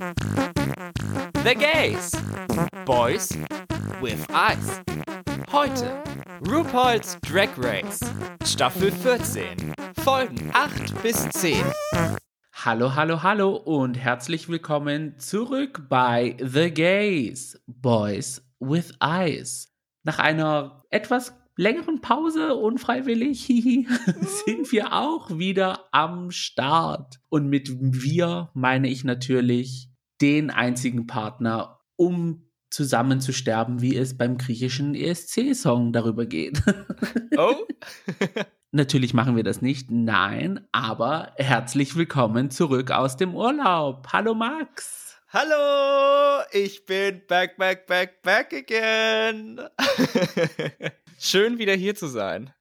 The Gays. Boys with Eyes. Heute RuPaul's Drag Race. Staffel 14. Folgen 8 bis 10. Hallo, hallo, hallo und herzlich willkommen zurück bei The Gays. Boys with Eyes. Nach einer etwas längeren Pause, unfreiwillig, sind wir auch wieder am Start. Und mit wir meine ich natürlich den einzigen Partner, um zusammen zu sterben, wie es beim griechischen ESC-Song darüber geht. Oh? Natürlich machen wir das nicht, nein, aber herzlich willkommen zurück aus dem Urlaub. Hallo Max. Hallo, ich bin back, back, back, back again. Schön wieder hier zu sein.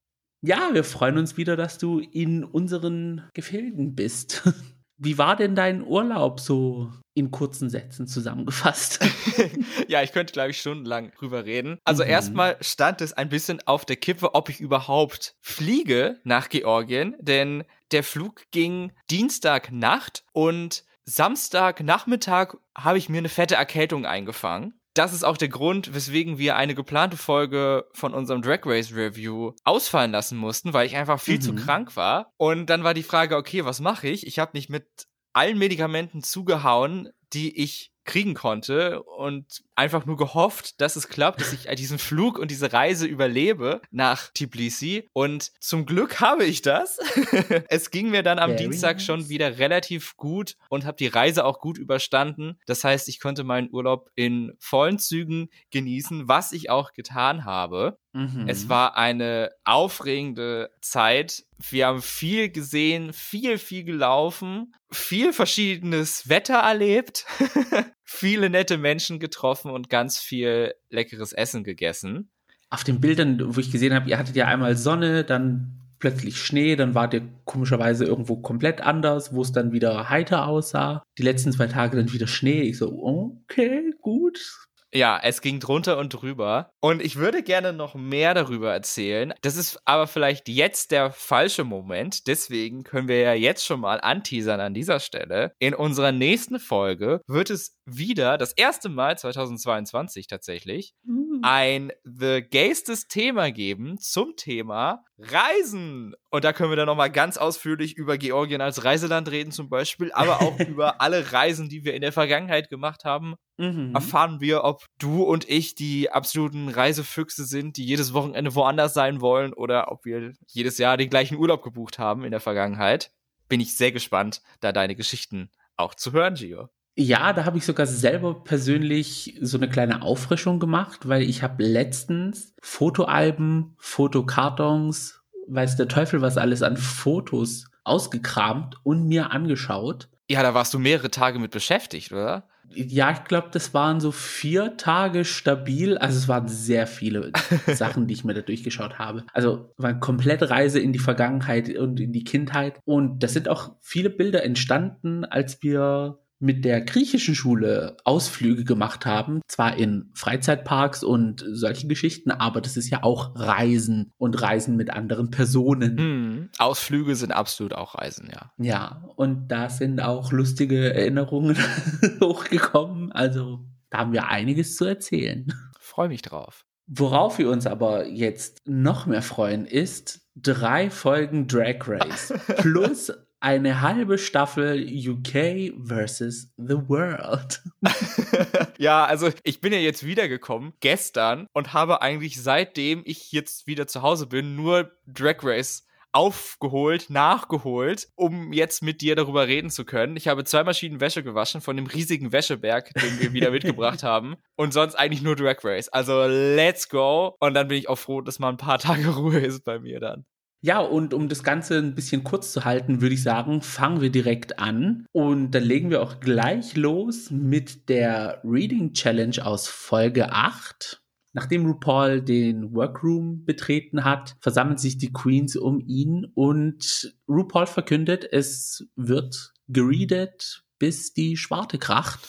Ja, wir freuen uns wieder, dass du in unseren Gefilden bist. Wie war denn dein Urlaub so in kurzen Sätzen zusammengefasst? ja, ich könnte, glaube ich, stundenlang drüber reden. Also Mhm. erstmal stand es ein bisschen auf der Kippe, ob ich überhaupt fliege nach Georgien, denn der Flug ging Dienstagnacht und Samstagnachmittag habe ich mir eine fette Erkältung eingefangen. Das ist auch der Grund, weswegen wir eine geplante Folge von unserem Drag Race Review ausfallen lassen mussten, weil ich einfach viel zu Mhm. krank war. Und dann war die Frage, okay, was mache ich? Ich habe mich mit allen Medikamenten zugehauen, die ich kriegen konnte und einfach nur gehofft, dass es klappt, dass ich diesen Flug und diese Reise überlebe nach Tbilisi. Und zum Glück habe ich das. es ging mir dann am Very Dienstag nice. schon wieder relativ gut und habe die Reise auch gut überstanden. Das heißt, ich konnte meinen Urlaub in vollen Zügen genießen, was ich auch getan habe. Mhm. Es war eine aufregende Zeit. Wir haben viel gesehen, viel, viel gelaufen, viel verschiedenes Wetter erlebt, viele nette Menschen getroffen und ganz viel leckeres Essen gegessen. auf den Bildern, wo ich gesehen habe, ihr hattet ja einmal Sonne, dann plötzlich Schnee, dann wart ihr komischerweise irgendwo komplett anders, wo es dann wieder heiter aussah. Die letzten zwei Tage dann wieder Schnee. Ich so, okay, gut. Ja, es ging drunter und drüber. Und ich würde gerne noch mehr darüber erzählen. Das ist aber vielleicht jetzt der falsche Moment. Deswegen können wir ja jetzt schon mal anteasern an dieser Stelle. In unserer nächsten Folge wird es wieder, das erste Mal 2022 tatsächlich, ein The Gaystes Thema geben zum Thema Reisen. Und da können wir dann nochmal ganz ausführlich über Georgien als Reiseland reden zum Beispiel, aber auch über alle Reisen, die wir in der Vergangenheit gemacht haben Mhm. erfahren wir, ob du und ich die absoluten Reisefüchse sind, die jedes Wochenende woanders sein wollen oder ob wir jedes Jahr den gleichen Urlaub gebucht haben in der Vergangenheit. Bin ich sehr gespannt, da deine Geschichten auch zu hören, Gio. Ja, da habe ich sogar selber persönlich so eine kleine Auffrischung gemacht, weil ich habe letztens Fotoalben, Fotokartons, weiß der Teufel was alles an Fotos ausgekramt und mir angeschaut. Ja, da warst du mehrere Tage mit beschäftigt, oder? Ja, ich glaube, das waren so vier Tage stabil. Also es waren sehr viele Sachen, die ich mir da durchgeschaut habe. Also war eine komplette Reise in die Vergangenheit und in die Kindheit. Und das sind auch viele Bilder entstanden, als wir mit der griechischen Schule Ausflüge gemacht haben. Zwar in Freizeitparks und solche Geschichten, aber das ist ja auch Reisen und Reisen mit anderen Personen. Hm. Ausflüge sind absolut auch Reisen, ja. Ja, und da sind auch lustige Erinnerungen hochgekommen. Also da haben wir einiges zu erzählen. Freue mich drauf. Worauf wir uns aber jetzt noch mehr freuen, ist drei Folgen Drag Race plus eine halbe Staffel UK versus the World. ja, also ich bin ja jetzt wiedergekommen gestern und habe eigentlich seitdem ich jetzt wieder zu Hause bin nur Drag Race aufgeholt, nachgeholt, um jetzt mit dir darüber reden zu können. Ich habe zwei Maschinen Wäsche gewaschen von dem riesigen Wäscheberg, den wir wieder mitgebracht haben. Und sonst eigentlich nur Drag Race. Also let's go. Und dann bin ich auch froh, dass mal ein paar Tage Ruhe ist bei mir dann. Ja, und um das Ganze ein bisschen kurz zu halten, würde ich sagen, fangen wir direkt an. Und dann legen wir auch gleich los mit der Reading Challenge aus Folge 8. Nachdem RuPaul den Workroom betreten hat, versammeln sich die Queens um ihn und RuPaul verkündet, es wird gereadet, bis die Schwarte kracht.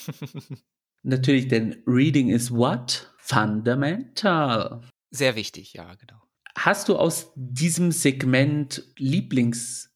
Natürlich, denn Reading is what? Fundamental. Sehr wichtig, ja, genau. Hast du aus diesem Segment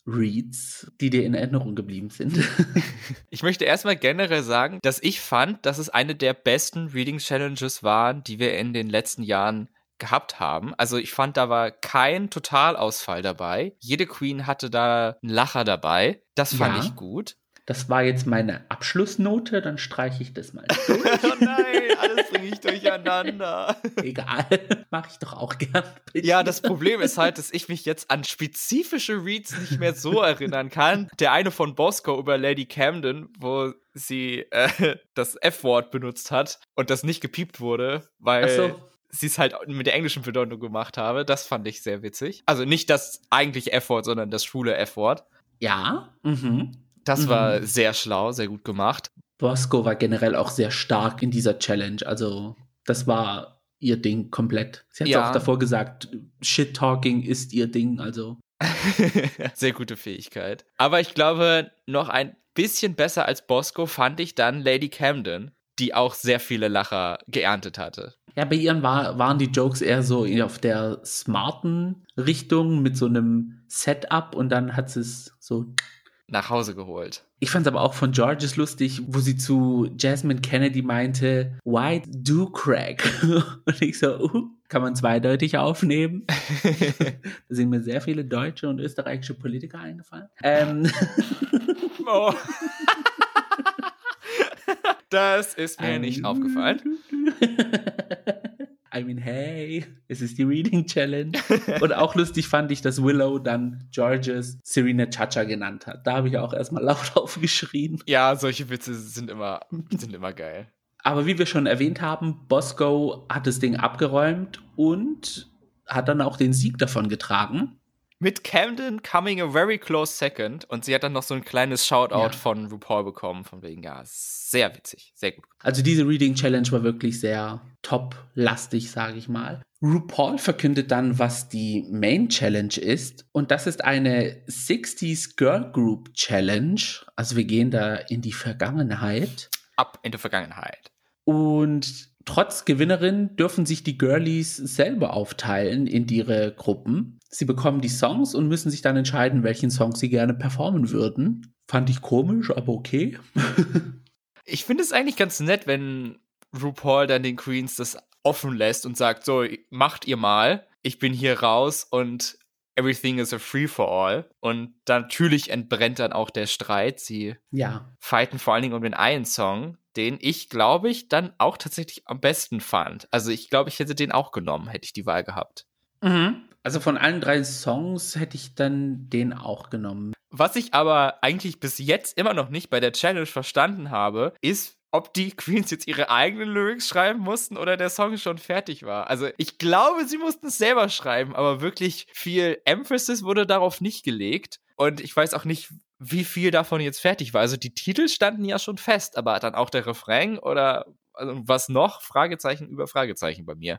Reads, die dir in Erinnerung geblieben sind? ich möchte erstmal generell sagen, dass ich fand, dass es eine der besten Reading Challenges waren, die wir in den letzten Jahren gehabt haben. Also ich fand, da war kein Totalausfall dabei. Jede Queen hatte da einen Lacher dabei. Das fand ja. ich gut. Das war jetzt meine Abschlussnote, dann streiche ich das mal. oh nein, alles bringe ich durcheinander. Egal, mache ich doch auch gern. Bitte. Ja, das Problem ist halt, dass ich mich jetzt an spezifische Reads nicht mehr so erinnern kann. Der eine von Bosco über Lady Camden, wo sie äh, das F-Wort benutzt hat und das nicht gepiept wurde, weil so sie es halt mit der englischen Bedeutung gemacht habe. Das fand ich sehr witzig. Also nicht das eigentliche F-Wort, sondern das schwule F-Wort. Ja. Mhm. Das mhm. war sehr schlau, sehr gut gemacht. Bosco war generell auch sehr stark in dieser Challenge. Also, das war ihr Ding komplett. Sie hat ja. auch davor gesagt, Shit-Talking ist ihr Ding, also. sehr gute Fähigkeit. Aber ich glaube, noch ein bisschen besser als Bosco fand ich dann Lady Camden, die auch sehr viele Lacher geerntet hatte. Ja, bei ihr war, waren die Jokes eher so auf der smarten Richtung mit so einem Setup und dann hat sie es so nach Hause geholt. Ich fand es aber auch von Georges lustig, wo sie zu Jasmine Kennedy meinte, why do crack? Und ich so, uh, kann man zweideutig aufnehmen. da sind mir sehr viele deutsche und österreichische Politiker eingefallen. Ähm. oh. das ist mir nicht aufgefallen. I mean, hey, es ist die Reading Challenge. Und auch lustig fand ich, dass Willow dann Georges Serena Chacha genannt hat. Da habe ich auch erstmal laut aufgeschrien. Ja, solche Witze sind immer, sind immer geil. Aber wie wir schon erwähnt haben, Bosco hat das Ding abgeräumt und hat dann auch den Sieg davon getragen mit Camden coming a very close second und sie hat dann noch so ein kleines Shoutout ja. von RuPaul bekommen, von wegen, ja, sehr witzig, sehr gut. Also diese Reading Challenge war wirklich sehr top-lastig, sage ich mal. RuPaul verkündet dann, was die Main Challenge ist und das ist eine 60s Girl Group Challenge. Also wir gehen da in die Vergangenheit. Ab in die Vergangenheit. Und trotz Gewinnerin dürfen sich die Girlies selber aufteilen in ihre Gruppen. Sie bekommen die Songs und müssen sich dann entscheiden, welchen Song sie gerne performen würden. Fand ich komisch, aber okay. ich finde es eigentlich ganz nett, wenn RuPaul dann den Queens das offen lässt und sagt, so, macht ihr mal. Ich bin hier raus und everything is a free for all. Und natürlich entbrennt dann auch der Streit. Sie ja. fighten vor allen Dingen um den einen Song, den ich, glaube ich, dann auch tatsächlich am besten fand. Also ich glaube, ich hätte den auch genommen, hätte ich die Wahl gehabt. Mhm. Also von allen drei Songs hätte ich dann den auch genommen. Was ich aber eigentlich bis jetzt immer noch nicht bei der Challenge verstanden habe, ist, ob die Queens jetzt ihre eigenen Lyrics schreiben mussten oder der Song schon fertig war. Also ich glaube, sie mussten es selber schreiben, aber wirklich viel Emphasis wurde darauf nicht gelegt. Und ich weiß auch nicht, wie viel davon jetzt fertig war. Also die Titel standen ja schon fest, aber dann auch der Refrain oder also was noch? Fragezeichen über Fragezeichen bei mir.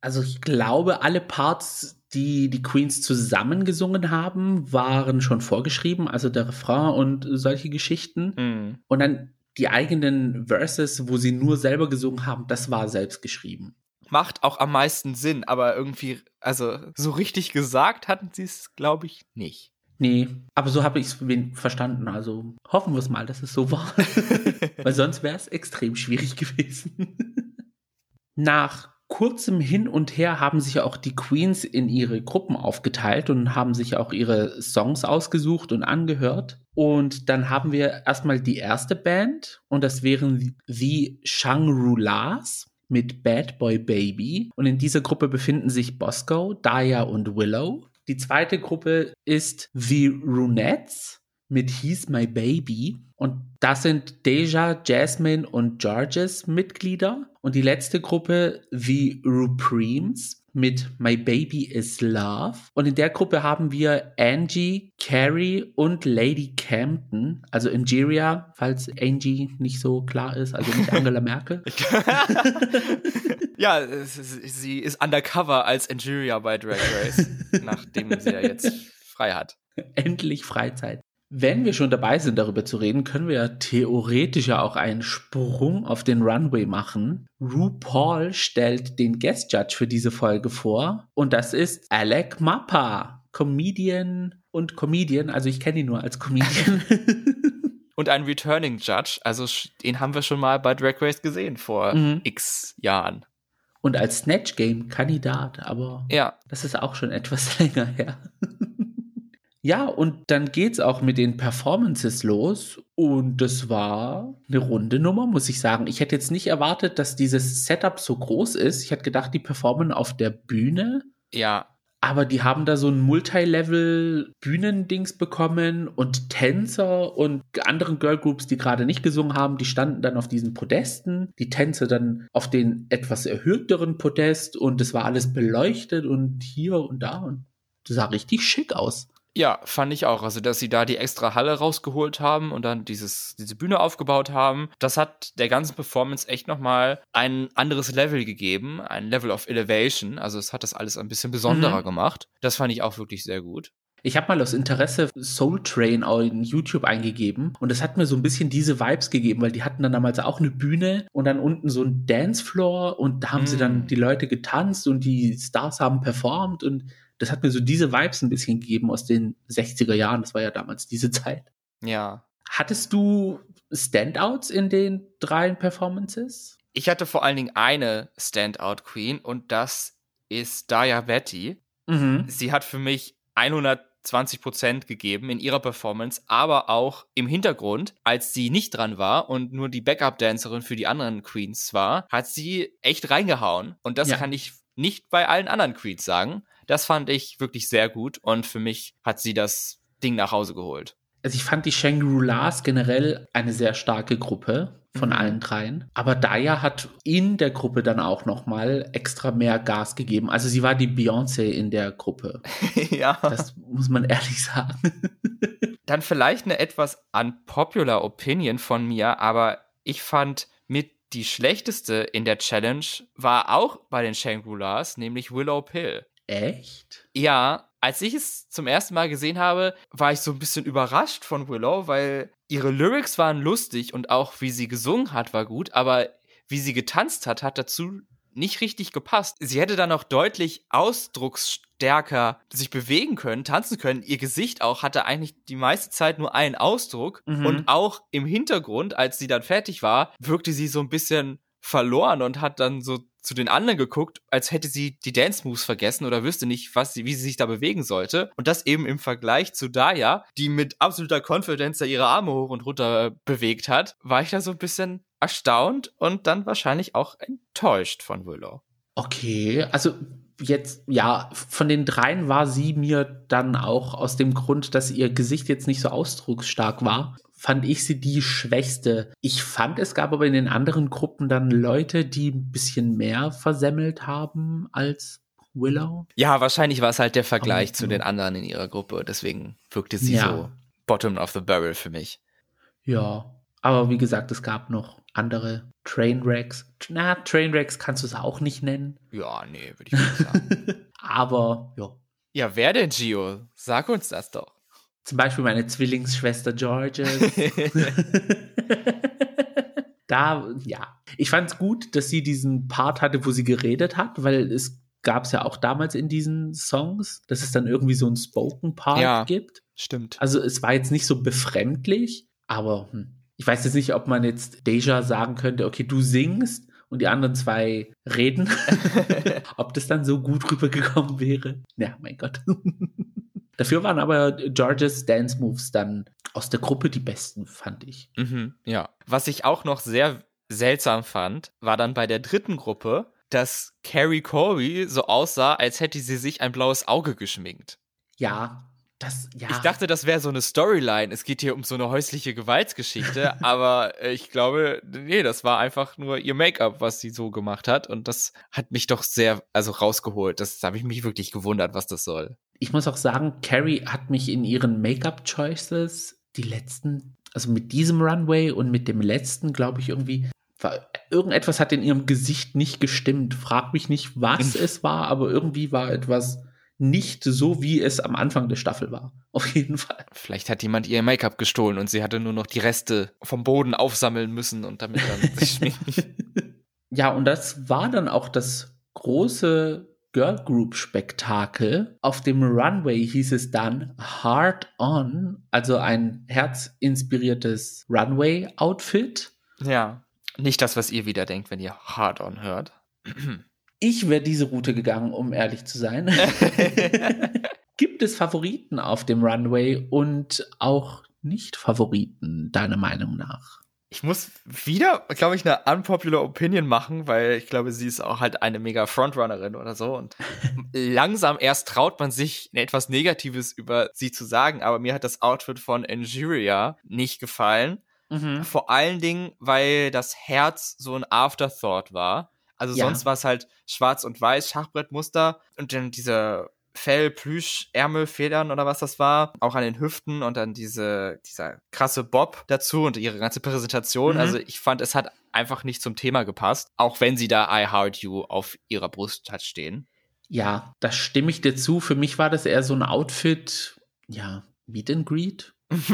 Also ich glaube, alle Parts, die die Queens zusammengesungen haben, waren schon vorgeschrieben, also der Refrain und solche Geschichten. Mm. Und dann die eigenen Verses, wo sie nur selber gesungen haben, das war selbst geschrieben. Macht auch am meisten Sinn, aber irgendwie, also so richtig gesagt hatten sie es, glaube ich, nicht. Nee, aber so habe ich es verstanden. Also hoffen wir es mal, dass es so war. Weil sonst wäre es extrem schwierig gewesen. Nach kurzem Hin und Her haben sich auch die Queens in ihre Gruppen aufgeteilt und haben sich auch ihre Songs ausgesucht und angehört. Und dann haben wir erstmal die erste Band und das wären die Shangri-Las mit Bad Boy Baby. Und in dieser Gruppe befinden sich Bosco, Daya und Willow. Die zweite Gruppe ist The Runettes mit He's My Baby. Und das sind Deja, Jasmine und Georges Mitglieder. Und die letzte Gruppe, The Rupremes mit My Baby is Love. Und in der Gruppe haben wir Angie, Carrie und Lady Campton, also Ingeria, falls Angie nicht so klar ist, also nicht Angela Merkel. ja, sie ist undercover als Ingeria bei Drag Race, nachdem sie ja jetzt frei hat. Endlich Freizeit. Wenn wir schon dabei sind, darüber zu reden, können wir ja theoretisch ja auch einen Sprung auf den Runway machen. RuPaul stellt den Guest Judge für diese Folge vor und das ist Alec Mappa, Comedian, und Comedian. Also ich kenne ihn nur als Comedian. und ein Returning Judge. Also den haben wir schon mal bei Drag Race gesehen vor mhm. x Jahren. Und als Snatch Game Kandidat, aber ja. das ist auch schon etwas länger her. Ja, und dann geht's auch mit den Performances los und das war eine runde Nummer, muss ich sagen. Ich hätte jetzt nicht erwartet, dass dieses Setup so groß ist. Ich hätte gedacht, die performen auf der Bühne. Ja, aber die haben da so ein Multilevel-Bühnendings bekommen und Tänzer und anderen Girlgroups, die gerade nicht gesungen haben, die standen dann auf diesen Podesten. Die Tänzer dann auf den etwas erhöhteren Podest und es war alles beleuchtet und hier und da und das sah richtig schick aus. Ja, fand ich auch. Also, dass sie da die extra Halle rausgeholt haben und dann dieses, diese Bühne aufgebaut haben, das hat der ganzen Performance echt nochmal ein anderes Level gegeben, ein Level of Elevation. Also, es hat das alles ein bisschen besonderer mhm. gemacht. Das fand ich auch wirklich sehr gut. Ich habe mal aus Interesse Soul Train in YouTube eingegeben und es hat mir so ein bisschen diese Vibes gegeben, weil die hatten dann damals auch eine Bühne und dann unten so ein Dancefloor und da haben mm. sie dann mm. die Leute getanzt und die Stars haben performt und das hat mir so diese Vibes ein bisschen gegeben aus den 60er Jahren. Das war ja damals diese Zeit. Ja. Hattest du Standouts in den drei Performances? Ich hatte vor allen Dingen eine Standout Queen und das ist Daya Betty. Mhm. Sie hat für mich 120 Prozent gegeben in ihrer Performance, aber auch im Hintergrund, als sie nicht dran war und nur die Backup-Dancerin für die anderen Queens war, hat sie echt reingehauen. Und das ja. kann ich nicht bei allen anderen Queens sagen. Das fand ich wirklich sehr gut und für mich hat sie das Ding nach Hause geholt. Also ich fand die Shangri-Las generell eine sehr starke Gruppe von mhm. allen dreien. Aber Daya hat in der Gruppe dann auch noch mal extra mehr Gas gegeben. Also sie war die Beyoncé in der Gruppe. ja. Das muss man ehrlich sagen. dann vielleicht eine etwas unpopular Opinion von mir, aber ich fand mit die schlechteste in der Challenge war auch bei den Shangri-Las, nämlich Willow Pill. Echt? Ja, als ich es zum ersten Mal gesehen habe, war ich so ein bisschen überrascht von Willow, weil ihre Lyrics waren lustig und auch wie sie gesungen hat, war gut, aber wie sie getanzt hat, hat dazu nicht richtig gepasst. Sie hätte dann noch deutlich ausdrucksstärker sich bewegen können, tanzen können. Ihr Gesicht auch hatte eigentlich die meiste Zeit nur einen Ausdruck mhm. und auch im Hintergrund, als sie dann fertig war, wirkte sie so ein bisschen verloren und hat dann so zu den anderen geguckt, als hätte sie die Dance Moves vergessen oder wüsste nicht, was sie, wie sie sich da bewegen sollte. Und das eben im Vergleich zu Daya, die mit absoluter Confidence da ihre Arme hoch und runter bewegt hat, war ich da so ein bisschen erstaunt und dann wahrscheinlich auch enttäuscht von Willow. Okay, also jetzt, ja, von den dreien war sie mir dann auch aus dem Grund, dass ihr Gesicht jetzt nicht so ausdrucksstark war, fand ich sie die schwächste. Ich fand, es gab aber in den anderen Gruppen dann Leute, die ein bisschen mehr versemmelt haben als Willow. Ja, wahrscheinlich war es halt der Vergleich oh, zu den anderen in ihrer Gruppe. Deswegen wirkte sie ja. so bottom of the barrel für mich. Ja, aber wie gesagt, es gab noch andere Trainwrecks. Na, Trainwrecks kannst du es auch nicht nennen. Ja, nee, würde ich nicht sagen. aber, ja. Ja, wer denn, Gio? Sag uns das doch. Zum Beispiel meine Zwillingsschwester Georges. da, ja. Ich fand es gut, dass sie diesen Part hatte, wo sie geredet hat, weil es gab es ja auch damals in diesen Songs, dass es dann irgendwie so einen Spoken-Part ja, gibt. Stimmt. Also es war jetzt nicht so befremdlich, aber hm. ich weiß jetzt nicht, ob man jetzt Deja sagen könnte, okay, du singst und die anderen zwei reden. ob das dann so gut rübergekommen wäre. Ja, mein Gott. Dafür waren aber Georges Dance Moves dann aus der Gruppe die besten, fand ich. Mhm, ja. Was ich auch noch sehr seltsam fand, war dann bei der dritten Gruppe, dass Carrie Corey so aussah, als hätte sie sich ein blaues Auge geschminkt. Ja, das, ja. Ich dachte, das wäre so eine Storyline. Es geht hier um so eine häusliche Gewaltsgeschichte, aber ich glaube, nee, das war einfach nur ihr Make-up, was sie so gemacht hat. Und das hat mich doch sehr, also rausgeholt. Das habe ich mich wirklich gewundert, was das soll. Ich muss auch sagen, Carrie hat mich in ihren Make-up-Choices die letzten, also mit diesem Runway und mit dem letzten, glaube ich, irgendwie, war, irgendetwas hat in ihrem Gesicht nicht gestimmt. Frag mich nicht, was es war, aber irgendwie war etwas nicht so, wie es am Anfang der Staffel war. Auf jeden Fall. Vielleicht hat jemand ihr Make-up gestohlen und sie hatte nur noch die Reste vom Boden aufsammeln müssen und damit dann sich schminken. Ja, und das war dann auch das große Girl Group Spektakel. Auf dem Runway hieß es dann Hard On, also ein herzinspiriertes Runway Outfit. Ja, nicht das, was ihr wieder denkt, wenn ihr Hard On hört. Ich wäre diese Route gegangen, um ehrlich zu sein. Gibt es Favoriten auf dem Runway und auch Nicht-Favoriten, deiner Meinung nach? Ich muss wieder, glaube ich, eine unpopular Opinion machen, weil ich glaube, sie ist auch halt eine mega Frontrunnerin oder so. Und langsam erst traut man sich etwas Negatives über sie zu sagen, aber mir hat das Outfit von Injuria nicht gefallen. Mhm. Vor allen Dingen, weil das Herz so ein Afterthought war. Also ja. sonst war es halt schwarz und weiß, Schachbrettmuster und dann diese Fell, Plüsch, Ärmel, Federn oder was das war, auch an den Hüften und dann diese, dieser krasse Bob dazu und ihre ganze Präsentation. Mhm. Also ich fand, es hat einfach nicht zum Thema gepasst, auch wenn sie da I Heart You auf ihrer Brust hat stehen. Ja, da stimme ich dir zu. Für mich war das eher so ein Outfit, ja, Meet and Greet.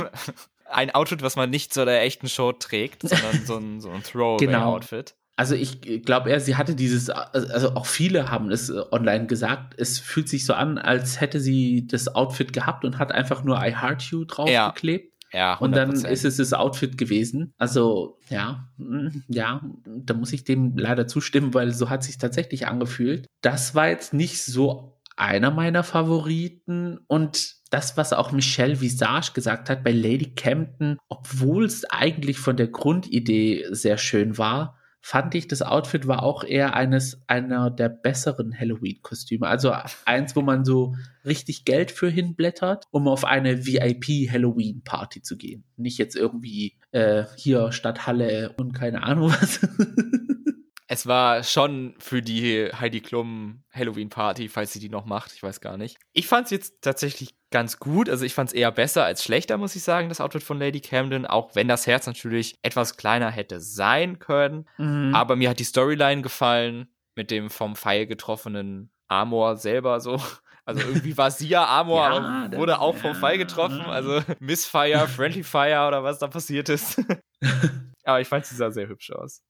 ein Outfit, was man nicht zu der echten Show trägt, sondern so ein, so ein Throwaway-Outfit. Genau. Also ich glaube eher, sie hatte dieses, also auch viele haben es äh, online gesagt, es fühlt sich so an, als hätte sie das Outfit gehabt und hat einfach nur I Heart You draufgeklebt. Ja. Ja, 100%. und dann ist es das Outfit gewesen. Also ja, mm, ja, da muss ich dem leider zustimmen, weil so hat sich tatsächlich angefühlt. Das war jetzt nicht so einer meiner Favoriten und das, was auch Michelle Visage gesagt hat bei Lady Campton, obwohl es eigentlich von der Grundidee sehr schön war, fand ich, das Outfit war auch eher eines einer der besseren Halloween-Kostüme. Also eins, wo man so richtig Geld für hinblättert, um auf eine VIP-Halloween-Party zu gehen. Nicht jetzt irgendwie äh, hier Stadthalle und keine Ahnung was. Es war schon für die Heidi Klum Halloween Party, falls sie die noch macht. Ich weiß gar nicht. Ich fand es jetzt tatsächlich ganz gut. Also ich fand es eher besser als schlechter, muss ich sagen, das Outfit von Lady Camden. Auch wenn das Herz natürlich etwas kleiner hätte sein können. Mhm. Aber mir hat die Storyline gefallen mit dem vom Pfeil getroffenen Amor selber so. Also irgendwie war sie ja Amor, ja, aber wurde auch vom Pfeil getroffen. Also Missfire, Friendly Fire oder was da passiert ist. aber ich fand sie sah sehr hübsch aus.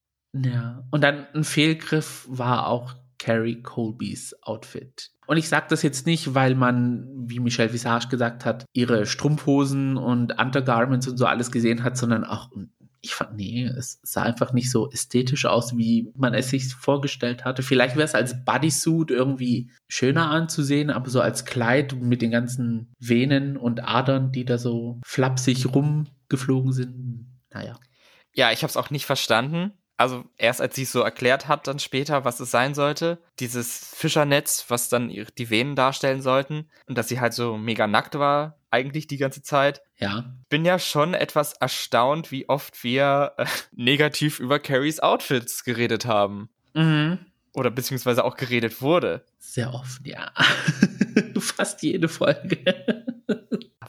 Ja, und dann ein Fehlgriff war auch Carrie Colbys Outfit. Und ich sage das jetzt nicht, weil man, wie Michelle Visage gesagt hat, ihre Strumpfhosen und Undergarments und so alles gesehen hat, sondern auch, ich fand, nee, es sah einfach nicht so ästhetisch aus, wie man es sich vorgestellt hatte. Vielleicht wäre es als Bodysuit irgendwie schöner anzusehen, aber so als Kleid mit den ganzen Venen und Adern, die da so flapsig rumgeflogen sind, naja. Ja, ich habe es auch nicht verstanden also erst als sie es so erklärt hat, dann später, was es sein sollte, dieses Fischernetz, was dann die Venen darstellen sollten und dass sie halt so mega nackt war, eigentlich die ganze Zeit. Ja. Bin ja schon etwas erstaunt, wie oft wir äh, negativ über Carries Outfits geredet haben. Mhm. Oder beziehungsweise auch geredet wurde. Sehr oft, ja. Fast jede Folge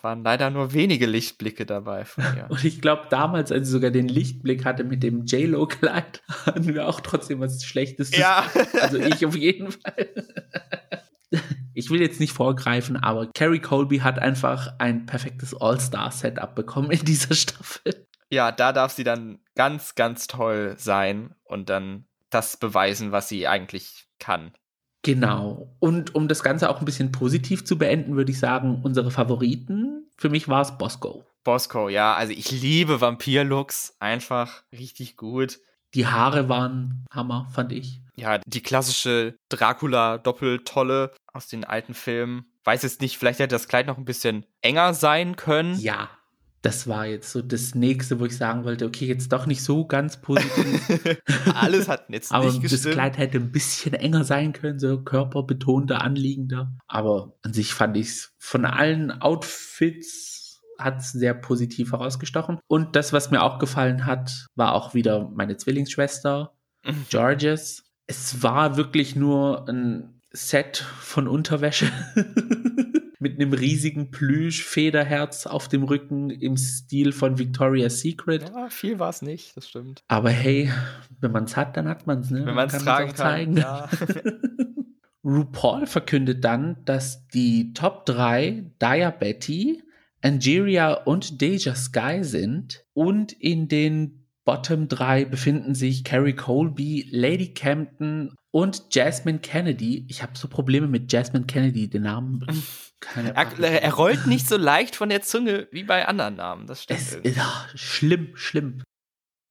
waren leider nur wenige Lichtblicke dabei von ihr. Und ich glaube, damals, als sie sogar den Lichtblick hatte mit dem J-Lo-Kleid, hatten wir auch trotzdem was Schlechtes. Ja. Also ich auf jeden Fall. Ich will jetzt nicht vorgreifen, aber Carrie Colby hat einfach ein perfektes All-Star-Setup bekommen in dieser Staffel. Ja, da darf sie dann ganz, ganz toll sein und dann das beweisen, was sie eigentlich kann. Genau. Und um das Ganze auch ein bisschen positiv zu beenden, würde ich sagen, unsere Favoriten. Für mich war es Bosco. Bosco, ja. Also ich liebe Vampir-Looks. Einfach richtig gut. Die Haare waren Hammer, fand ich. Ja, die klassische Dracula-Doppeltolle aus den alten Filmen. Weiß jetzt nicht, vielleicht hätte das Kleid noch ein bisschen enger sein können. Ja, das war jetzt so das nächste, wo ich sagen wollte, okay, jetzt doch nicht so ganz positiv. Alles hat jetzt Aber nicht gestimmt. das Kleid hätte ein bisschen enger sein können, so körperbetonter, anliegender. Aber an sich fand ich es von allen Outfits hat es sehr positiv herausgestochen. Und das, was mir auch gefallen hat, war auch wieder meine Zwillingsschwester, mhm. Georges. Es war wirklich nur ein Set von Unterwäsche. mit einem riesigen Plüsch-Federherz auf dem Rücken im Stil von Victoria's Secret. Ja, viel war es nicht, das stimmt. Aber hey, wenn man es hat, dann hat man es, ne? Wenn man es tragen kann, ja. RuPaul verkündet dann, dass die Top 3 Dia Betty, Angeria und Deja Sky sind und in den Bottom 3 befinden sich Carrie Colby, Lady Campton und Jasmine Kennedy. Ich habe so Probleme mit Jasmine Kennedy, den Namen. Keine er, er, rollt nicht so leicht von der Zunge wie bei anderen Namen. Das stimmt. Es ist schlimm, schlimm.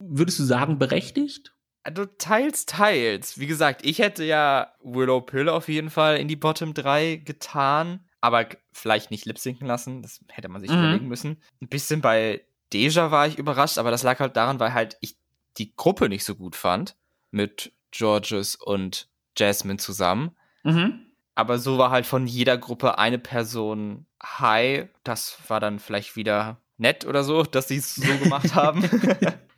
Würdest du sagen, berechtigt? Du teils, teils. Wie gesagt, ich hätte ja Willow Pill auf jeden Fall in die Bottom 3 getan, aber vielleicht nicht lipsinken lassen. Das hätte man sich mhm. überlegen müssen. Ein bisschen bei Deja war ich überrascht, aber das lag halt daran, weil halt ich die Gruppe nicht so gut fand mit Georges und Jasmine zusammen. Mhm. Aber so war halt von jeder Gruppe eine Person high. Das war dann vielleicht wieder nett oder so, dass sie es so gemacht haben.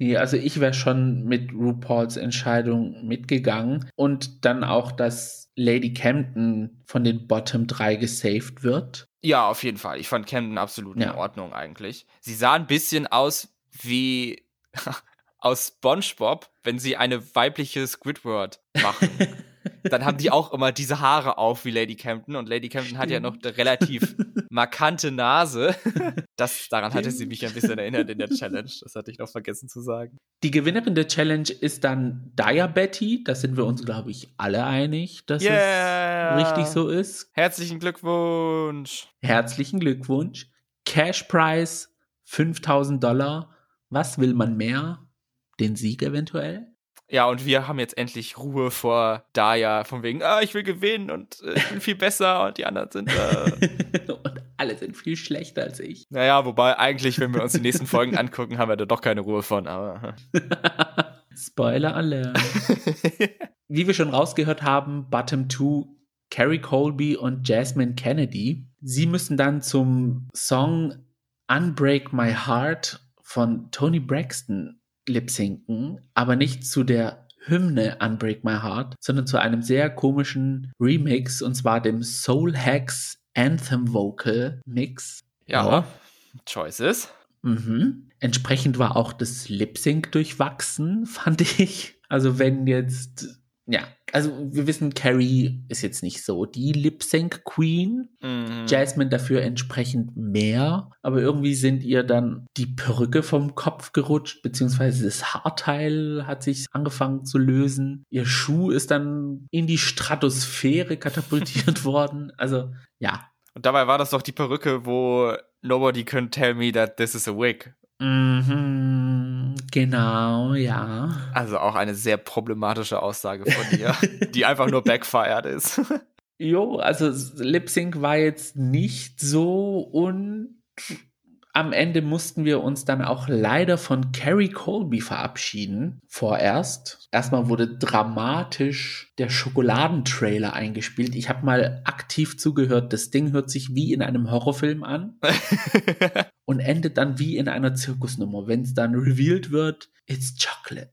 Ja, also ich wäre schon mit RuPauls Entscheidung mitgegangen und dann auch, dass Lady Camden von den Bottom 3 gesaved wird. Ja, auf jeden Fall. Ich fand Camden absolut ja. in Ordnung eigentlich. Sie sah ein bisschen aus wie aus SpongeBob, wenn sie eine weibliche Squidward machen. dann haben die auch immer diese Haare auf wie Lady Campton und Lady Campton Stimmt. hat ja noch eine relativ markante Nase. Das, daran Stimmt. hatte sie mich ein bisschen erinnert in der Challenge. Das hatte ich noch vergessen zu sagen. Die Gewinnerin der Challenge ist dann Betty. Da sind wir uns, glaube ich, alle einig, dass yeah. es richtig so ist. Herzlichen Glückwunsch. Herzlichen Glückwunsch. Cash Prize 5000 Dollar. Was will man mehr? Den Sieg eventuell? Ja, und wir haben jetzt endlich Ruhe vor Daya, von wegen, ah, ich will gewinnen und äh, ich bin viel besser und die anderen sind. Äh und alle sind viel schlechter als ich. Naja, wobei eigentlich, wenn wir uns die nächsten Folgen angucken, haben wir da doch keine Ruhe von, aber. Spoiler Alert. Wie wir schon rausgehört haben, Bottom 2, Carrie Colby und Jasmine Kennedy. Sie müssen dann zum Song Unbreak My Heart von Tony Braxton lip-sinken, aber nicht zu der Hymne Unbreak My Heart, sondern zu einem sehr komischen Remix und zwar dem Soul Hacks Anthem Vocal Mix. Ja. Choices. Mhm. Entsprechend war auch das Lip Sync durchwachsen, fand ich. Also wenn jetzt ja, also wir wissen, Carrie ist jetzt nicht so die Lip Sync Queen. Mhm. Jasmine dafür entsprechend mehr. Aber irgendwie sind ihr dann die Perücke vom Kopf gerutscht, beziehungsweise das Haarteil hat sich angefangen zu lösen. Ihr Schuh ist dann in die Stratosphäre katapultiert worden. Also, ja. Und dabei war das doch die Perücke, wo Nobody can tell me that this is a wig. Mhm, genau, ja. Also auch eine sehr problematische Aussage von dir, die einfach nur backfired ist. Jo, also Lip Sync war jetzt nicht so und am Ende mussten wir uns dann auch leider von Carrie Colby verabschieden. Vorerst. Erstmal wurde dramatisch der Schokoladentrailer eingespielt. Ich habe mal aktiv zugehört. Das Ding hört sich wie in einem Horrorfilm an und endet dann wie in einer Zirkusnummer, wenn es dann revealed wird, it's chocolate.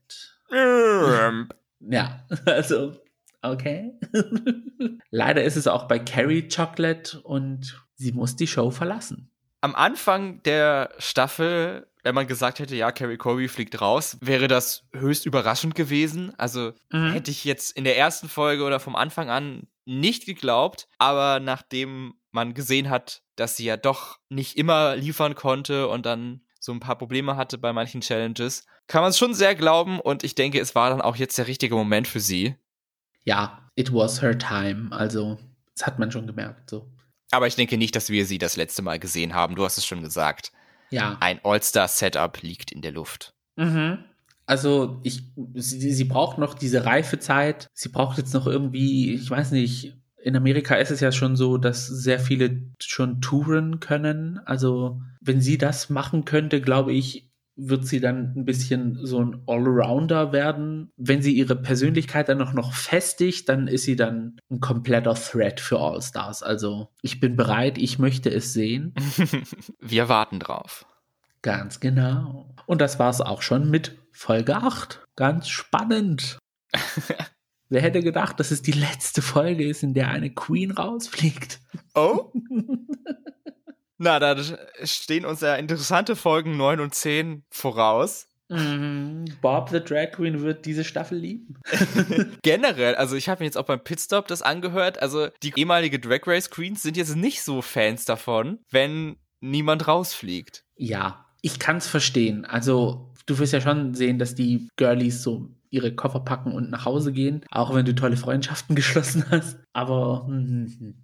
ja, also okay. Leider ist es auch bei Carrie Chocolate und sie muss die Show verlassen am Anfang der Staffel, wenn man gesagt hätte, ja, Carrie Colby fliegt raus, wäre das höchst überraschend gewesen. Also mhm. hätte ich jetzt in der ersten Folge oder vom Anfang an nicht geglaubt. Aber nachdem man gesehen hat, dass sie ja doch nicht immer liefern konnte und dann so ein paar Probleme hatte bei manchen Challenges, kann man es schon sehr glauben. Und ich denke, es war dann auch jetzt der richtige Moment für sie. Ja, it was her time. Also, das hat man schon gemerkt. So. Aber ich denke nicht, dass wir sie das letzte Mal gesehen haben. Du hast es schon gesagt. Ja. Ein All-Star-Setup liegt in der Luft. Mhm. Also ich, sie, sie braucht noch diese Reifezeit. Sie braucht jetzt noch irgendwie, ich weiß nicht, in Amerika ist es ja schon so, dass sehr viele schon touren können. Also wenn sie das machen könnte, glaube ich, wird sie dann ein bisschen so ein Allrounder werden. Wenn sie ihre Persönlichkeit dann noch, noch festigt, dann ist sie dann ein kompletter Threat für All-Stars. Also ich bin bereit, ich möchte es sehen. Wir warten drauf. Ganz genau. Und das war es auch schon mit Folge 8. Ganz spannend. Wer hätte gedacht, dass es die letzte Folge ist, in der eine Queen rausfliegt? Oh? Na, da stehen uns ja interessante Folgen 9 und 10 voraus. Mhm. Bob the Drag Queen wird diese Staffel lieben. Generell, also ich habe mir jetzt auch beim Pitstop das angehört. Also die ehemalige Drag Race Queens sind jetzt nicht so Fans davon, wenn niemand rausfliegt. Ja, ich kann es verstehen. Also, du wirst ja schon sehen, dass die Girlies so ihre Koffer packen und nach Hause gehen, auch wenn du tolle Freundschaften geschlossen hast. Aber hm.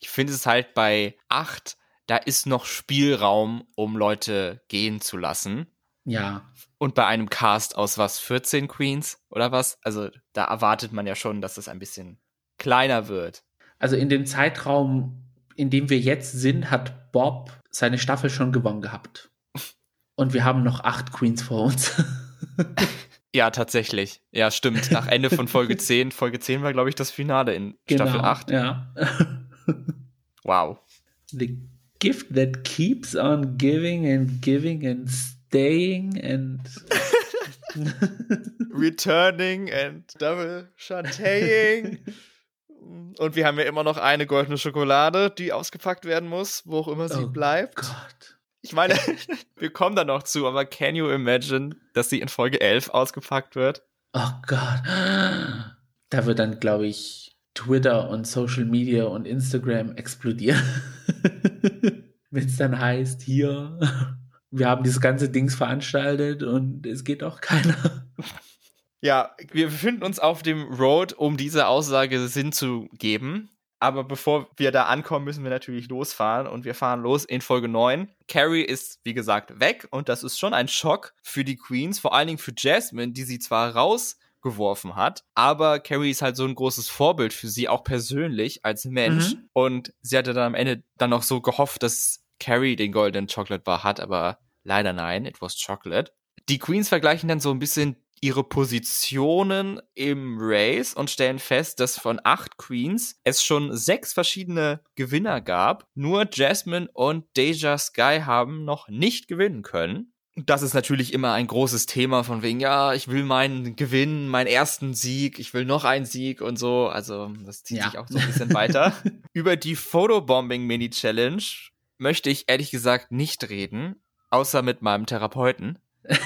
ich finde es halt bei acht, da ist noch Spielraum, um Leute gehen zu lassen. Ja. Und bei einem Cast aus was, 14 Queens oder was? Also da erwartet man ja schon, dass es ein bisschen kleiner wird. Also in dem Zeitraum, in dem wir jetzt sind, hat Bob seine Staffel schon gewonnen gehabt. Und wir haben noch acht Queens vor uns. ja, tatsächlich. Ja, stimmt. Nach Ende von Folge 10. Folge 10 war, glaube ich, das Finale in genau, Staffel 8. Ja. wow. The gift that keeps on giving and giving and staying and returning and double shantying. Und wir haben ja immer noch eine goldene Schokolade, die ausgepackt werden muss, wo auch immer sie oh bleibt. Gott. Ich meine, wir kommen da noch zu, aber can you imagine, dass sie in Folge 11 ausgepackt wird? Oh Gott. Da wird dann, glaube ich, Twitter und Social Media und Instagram explodieren. Wenn es dann heißt, hier, wir haben dieses ganze Dings veranstaltet und es geht auch keiner. Ja, wir befinden uns auf dem Road, um diese Aussage Sinn zu geben. Aber bevor wir da ankommen, müssen wir natürlich losfahren. Und wir fahren los in Folge 9. Carrie ist, wie gesagt, weg. Und das ist schon ein Schock für die Queens. Vor allen Dingen für Jasmine, die sie zwar rausgeworfen hat, aber Carrie ist halt so ein großes Vorbild für sie, auch persönlich als Mensch. Mhm. Und sie hatte dann am Ende dann noch so gehofft, dass Carrie den Golden Chocolate Bar hat, aber leider nein, it was Chocolate. Die Queens vergleichen dann so ein bisschen ihre Positionen im Race und stellen fest, dass von acht Queens es schon sechs verschiedene Gewinner gab. Nur Jasmine und Deja Sky haben noch nicht gewinnen können. Das ist natürlich immer ein großes Thema von wegen, ja, ich will meinen Gewinn, meinen ersten Sieg, ich will noch einen Sieg und so. Also, das zieht ja. sich auch so ein bisschen weiter. Über die Photobombing Mini Challenge möchte ich ehrlich gesagt nicht reden, außer mit meinem Therapeuten.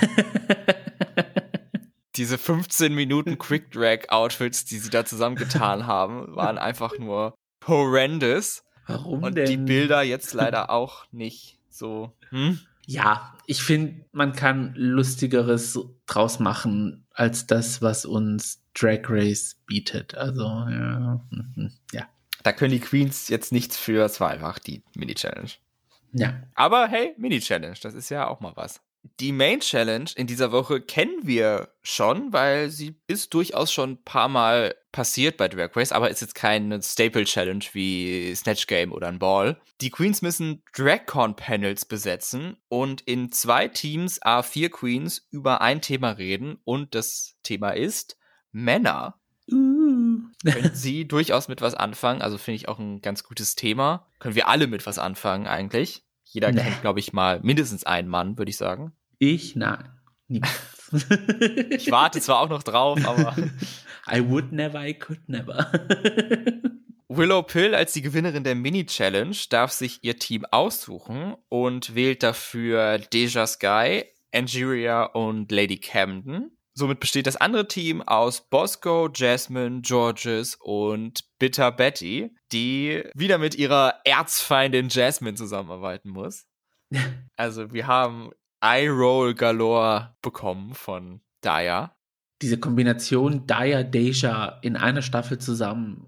diese 15 Minuten Quick Drag Outfits, die sie da zusammengetan haben, waren einfach nur horrendous. Warum Und denn? die Bilder jetzt leider auch nicht so. Hm? Ja, ich finde, man kann lustigeres draus machen als das, was uns Drag Race bietet. Also, ja. Mhm, ja. Da können die Queens jetzt nichts für, es war einfach die Mini-Challenge. Ja. Aber hey, Mini-Challenge, das ist ja auch mal was. Die Main Challenge in dieser Woche kennen wir schon, weil sie ist durchaus schon ein paar Mal passiert bei Drag Race, aber ist jetzt keine Staple Challenge wie Snatch Game oder ein Ball. Die Queens müssen DragCon Panels besetzen und in zwei Teams A4 Queens über ein Thema reden und das Thema ist Männer. Uh. Können Sie durchaus mit was anfangen? Also finde ich auch ein ganz gutes Thema. Können wir alle mit was anfangen eigentlich? Jeder nee. kennt, glaube ich, mal mindestens einen Mann, würde ich sagen. Ich? Nein. Niemals. ich warte zwar auch noch drauf, aber. I would never, I could never. Willow Pill als die Gewinnerin der Mini-Challenge darf sich ihr Team aussuchen und wählt dafür Deja Sky, Angeria und Lady Camden. Somit besteht das andere Team aus Bosco, Jasmine, Georges und Bitter Betty, die wieder mit ihrer Erzfeindin Jasmine zusammenarbeiten muss. Also wir haben Eye-Roll galore bekommen von Daya. Diese Kombination Daya, Deja in einer Staffel zusammen.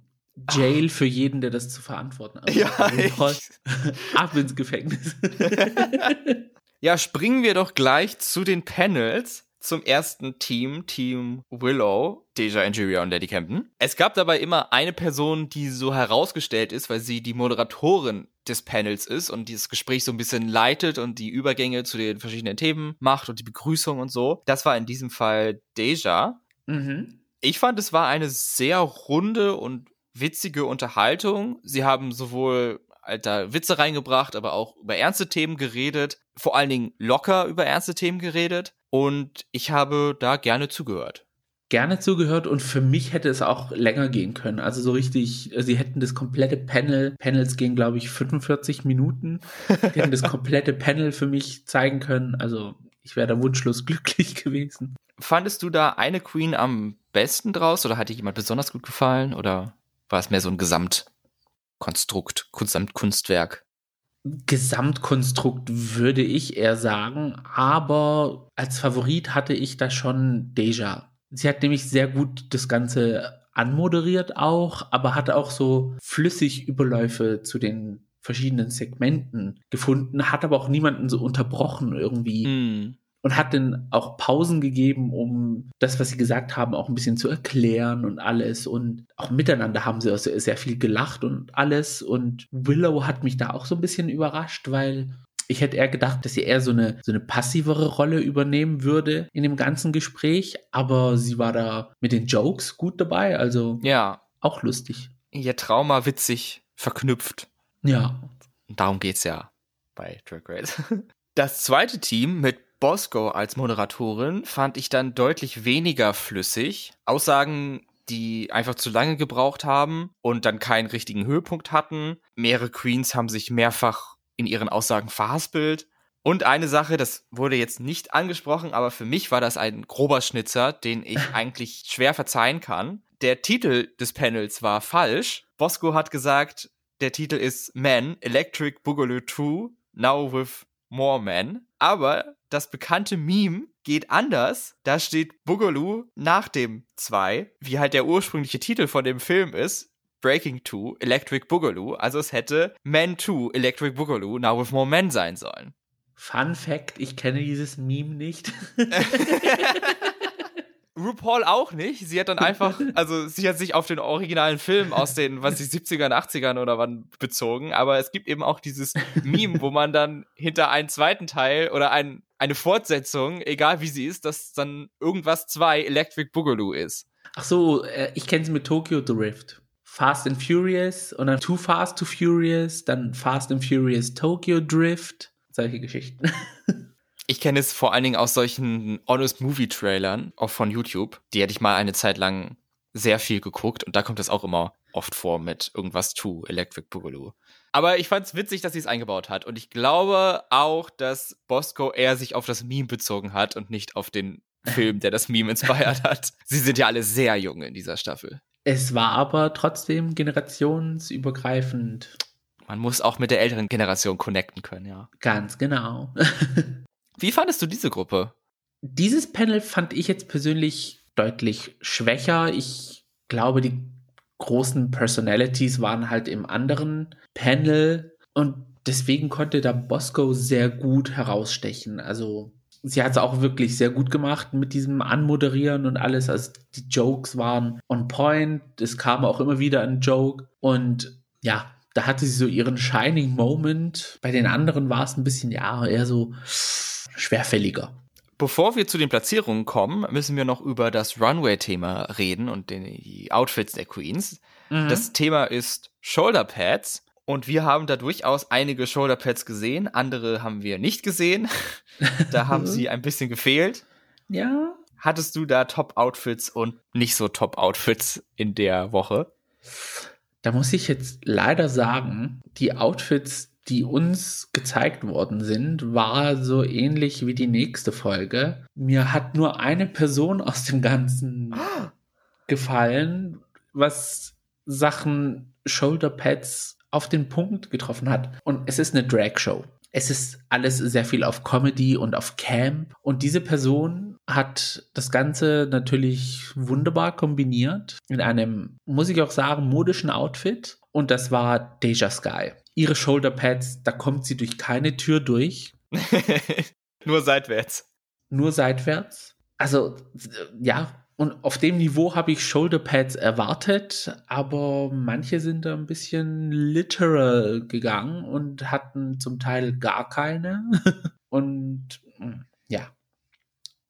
Jail Ach. für jeden, der das zu verantworten hat. Ja, Ab ins Gefängnis. ja, springen wir doch gleich zu den Panels zum ersten Team, Team Willow, Deja Angeria und Lady Camden. Es gab dabei immer eine Person, die so herausgestellt ist, weil sie die Moderatorin des Panels ist und dieses Gespräch so ein bisschen leitet und die Übergänge zu den verschiedenen Themen macht und die Begrüßung und so. Das war in diesem Fall Deja. Mhm. Ich fand, es war eine sehr runde und witzige Unterhaltung. Sie haben sowohl alter Witze reingebracht, aber auch über ernste Themen geredet. Vor allen Dingen locker über ernste Themen geredet. Und ich habe da gerne zugehört. Gerne zugehört und für mich hätte es auch länger gehen können. Also so richtig, sie hätten das komplette Panel, Panels gehen glaube ich 45 Minuten, die hätten das komplette Panel für mich zeigen können. Also ich wäre da wunschlos glücklich gewesen. Fandest du da eine Queen am besten draus oder hat dir jemand besonders gut gefallen oder war es mehr so ein Gesamtkonstrukt, Gesamtkunstwerk? Gesamtkonstrukt würde ich eher sagen, aber als Favorit hatte ich da schon Deja. Sie hat nämlich sehr gut das Ganze anmoderiert auch, aber hatte auch so flüssig Überläufe zu den verschiedenen Segmenten gefunden, hat aber auch niemanden so unterbrochen irgendwie. Mm. Und hat dann auch Pausen gegeben, um das, was sie gesagt haben, auch ein bisschen zu erklären und alles. Und auch miteinander haben sie sehr, sehr viel gelacht und alles. Und Willow hat mich da auch so ein bisschen überrascht, weil ich hätte eher gedacht, dass sie eher so eine, so eine passivere Rolle übernehmen würde in dem ganzen Gespräch, aber sie war da mit den Jokes gut dabei, also ja. auch lustig. Ihr Trauma witzig verknüpft. Ja. Und darum geht's ja bei Drag Race. Das zweite Team mit Bosco als Moderatorin fand ich dann deutlich weniger flüssig. Aussagen, die einfach zu lange gebraucht haben und dann keinen richtigen Höhepunkt hatten. Mehrere Queens haben sich mehrfach in ihren Aussagen verhaspelt. Und eine Sache, das wurde jetzt nicht angesprochen, aber für mich war das ein grober Schnitzer, den ich eigentlich schwer verzeihen kann. Der Titel des Panels war falsch. Bosco hat gesagt, der Titel ist Man, Electric Boogaloo 2, Now with More Men. Aber das bekannte Meme geht anders. Da steht Boogaloo nach dem 2, wie halt der ursprüngliche Titel von dem Film ist. Breaking 2 Electric Boogaloo. Also es hätte Men 2 Electric Boogaloo Now with More Men sein sollen. Fun Fact, ich kenne dieses Meme nicht. RuPaul auch nicht. Sie hat dann einfach, also sie hat sich auf den originalen Film aus den, was ich, 70ern, 80ern oder wann bezogen. Aber es gibt eben auch dieses Meme, wo man dann hinter einen zweiten Teil oder ein, eine Fortsetzung, egal wie sie ist, dass dann irgendwas 2 Electric Boogaloo ist. Ach so, äh, ich kenne sie mit Tokyo Drift. Fast and Furious und dann Too Fast to Furious, dann Fast and Furious Tokyo Drift, solche Geschichten. Ich kenne es vor allen Dingen aus solchen Honest Movie Trailern, auch von YouTube. Die hätte ich mal eine Zeit lang sehr viel geguckt und da kommt das auch immer oft vor mit irgendwas to Electric Boogaloo. Aber ich fand es witzig, dass sie es eingebaut hat und ich glaube auch, dass Bosco eher sich auf das Meme bezogen hat und nicht auf den Film, der das Meme inspiriert hat. Sie sind ja alle sehr jung in dieser Staffel. Es war aber trotzdem generationsübergreifend. Man muss auch mit der älteren Generation connecten können, ja. Ganz genau. Wie fandest du diese Gruppe? Dieses Panel fand ich jetzt persönlich deutlich schwächer. Ich glaube, die großen Personalities waren halt im anderen Panel und deswegen konnte da Bosco sehr gut herausstechen. Also sie hat es auch wirklich sehr gut gemacht mit diesem Anmoderieren und alles. Also die Jokes waren on point. Es kam auch immer wieder ein Joke und ja, da hatte sie so ihren Shining Moment. Bei den anderen war es ein bisschen, ja, eher so schwerfälliger. Bevor wir zu den Platzierungen kommen, müssen wir noch über das Runway-Thema reden und den, die Outfits der Queens. Mhm. Das Thema ist Shoulderpads und wir haben da durchaus einige Shoulderpads gesehen, andere haben wir nicht gesehen. da haben sie ein bisschen gefehlt. Ja. Hattest du da Top-Outfits und nicht so Top-Outfits in der Woche? Da muss ich jetzt leider sagen, die Outfits, die uns gezeigt worden sind, war so ähnlich wie die nächste Folge. Mir hat nur eine Person aus dem Ganzen gefallen, was Sachen Shoulderpads auf den Punkt getroffen hat. Und es ist eine Drag-Show. Es ist alles sehr viel auf Comedy und auf Camp. Und diese Person hat das Ganze natürlich wunderbar kombiniert in einem, muss ich auch sagen, modischen Outfit. Und das war Deja Sky ihre Shoulderpads, da kommt sie durch keine Tür durch. Nur seitwärts. Nur seitwärts. Also, ja, und auf dem Niveau habe ich Shoulderpads erwartet, aber manche sind da ein bisschen literal gegangen und hatten zum Teil gar keine. und ja,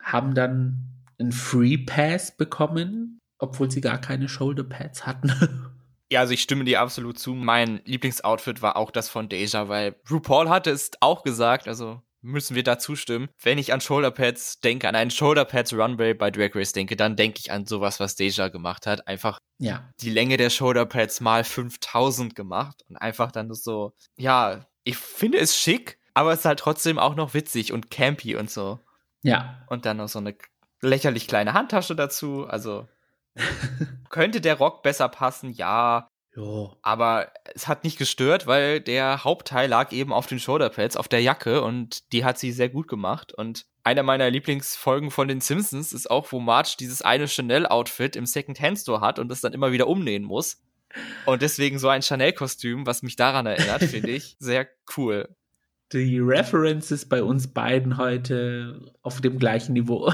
haben dann einen Free Pass bekommen, obwohl sie gar keine Shoulderpads hatten. Ja, also ich stimme dir absolut zu. Mein Lieblingsoutfit war auch das von Deja, weil RuPaul hatte es auch gesagt, also müssen wir da zustimmen. Wenn ich an Shoulderpads denke, an einen Shoulderpads Runway bei Drag Race denke, dann denke ich an sowas, was Deja gemacht hat. Einfach ja. die Länge der Shoulderpads mal 5000 gemacht und einfach dann so, ja, ich finde es schick, aber es ist halt trotzdem auch noch witzig und campy und so. Ja. Und dann noch so eine lächerlich kleine Handtasche dazu, also könnte der Rock besser passen? Ja. Jo. Aber es hat nicht gestört, weil der Hauptteil lag eben auf den Shoulderpads, auf der Jacke und die hat sie sehr gut gemacht. Und einer meiner Lieblingsfolgen von den Simpsons ist auch, wo Marge dieses eine Chanel-Outfit im Second-Hand-Store hat und das dann immer wieder umnähen muss. Und deswegen so ein Chanel-Kostüm, was mich daran erinnert, finde ich sehr cool. Die References bei uns beiden heute auf dem gleichen Niveau.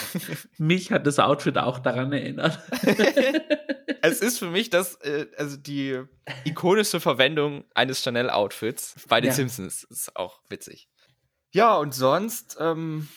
mich hat das Outfit auch daran erinnert. es ist für mich das, äh, also die ikonische Verwendung eines Chanel-Outfits bei den Ja. Simpsons ist auch witzig. Ja, und sonst, ähm,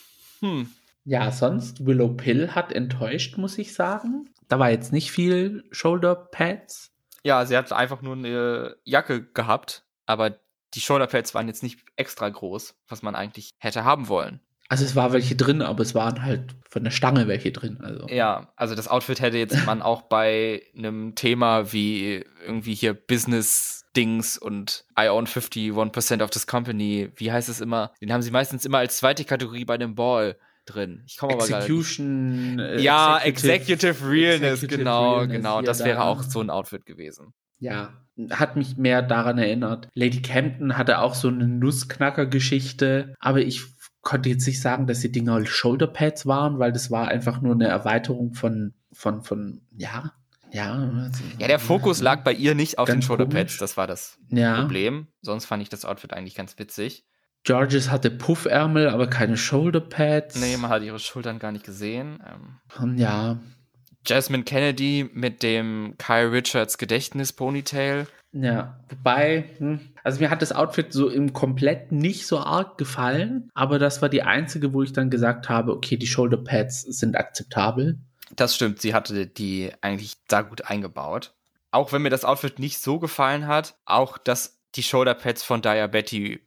hm, Ja, sonst Willow Pill hat enttäuscht, muss ich sagen. Da war jetzt nicht viel Shoulder Pads. ja, sie hat einfach nur eine Jacke gehabt, aber die Shoulderpads waren jetzt nicht extra groß, was man eigentlich hätte haben wollen. Also es war welche drin, aber es waren halt von der Stange welche drin. Also Ja, also das Outfit hätte jetzt man auch bei einem Thema wie irgendwie hier Business-Dings und I own 51% of this company, wie heißt es immer? Den haben sie meistens immer als zweite Kategorie bei dem Ball drin. Ich komme aber. Execution. äh, Ja, Executive, Realness, Executive genau, Realness, genau. Das wäre auch so ein Outfit gewesen. Ja, hat mich mehr daran erinnert. Lady Campton hatte auch so eine Nussknacker-Geschichte, aber ich konnte jetzt nicht sagen, dass die Dinger Shoulderpads waren, weil das war einfach nur eine Erweiterung von, von, von, ja, ja. Ja, der Fokus lag bei ihr nicht auf den Shoulderpads, das war das ja. Problem. Sonst fand ich das Outfit eigentlich ganz witzig. Georges hatte Puffärmel, aber keine Shoulderpads. Nee, man hat ihre Schultern gar nicht gesehen. Ähm, ja, Jasmine Kennedy mit dem Kyle Richards Gedächtnis-Ponytail. Ja, wobei, hm, also mir hat das Outfit so im Komplett nicht so arg gefallen, aber das war die einzige, wo ich dann gesagt habe, okay, die Shoulderpads sind akzeptabel. Das stimmt, sie hatte die eigentlich da gut eingebaut. Auch wenn mir das Outfit nicht so gefallen hat, auch dass die Shoulderpads von Dia Betty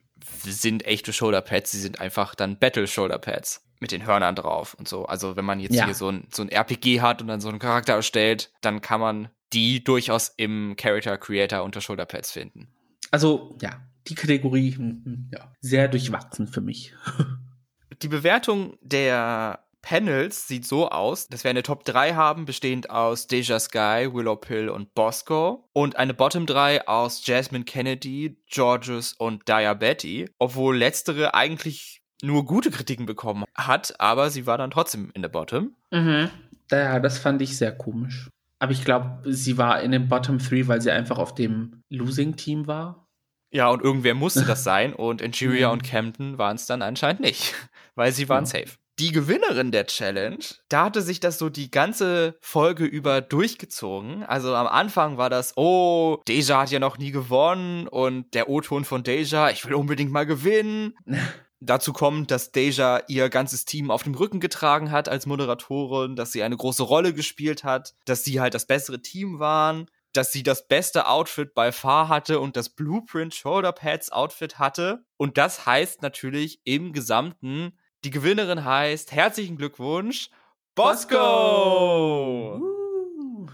sind echte Shoulderpads, sie sind einfach dann Battle Shoulderpads mit den Hörnern drauf und so. Also wenn man jetzt Ja. hier so ein, so ein RPG hat und dann so einen Charakter erstellt, dann kann man die durchaus im Character Creator unter Shoulderpads finden. Also, ja, die Kategorie, hm, hm, ja, sehr durchwachsen für mich. Die Bewertung der Panels sieht so aus, dass wir eine Top 3 haben, bestehend aus Deja Sky, Willow Pill und Bosco. Und eine Bottom 3 aus Jasmine Kennedy, Georges und Dia Betty. Obwohl letztere eigentlich nur gute Kritiken bekommen hat, aber sie war dann trotzdem in der Bottom. Mhm. Ja, das fand ich sehr komisch. Aber ich glaube, sie war in den Bottom 3, weil sie einfach auf dem Losing-Team war. Ja, und irgendwer musste das sein und Interior Mhm. und Camden waren es dann anscheinend nicht, weil sie waren Ja. safe. Die Gewinnerin der Challenge, da hatte sich das so die ganze Folge über durchgezogen. Also am Anfang war das, oh, Deja hat ja noch nie gewonnen und der O-Ton von Deja, ich will unbedingt mal gewinnen. Dazu kommt, dass Deja ihr ganzes Team auf dem Rücken getragen hat als Moderatorin, dass sie eine große Rolle gespielt hat, dass sie halt das bessere Team waren, dass sie das beste Outfit bei far hatte und das Blueprint Shoulder Pads Outfit hatte. Und das heißt natürlich im Gesamten, die Gewinnerin heißt, herzlichen Glückwunsch, Bosco! Uh.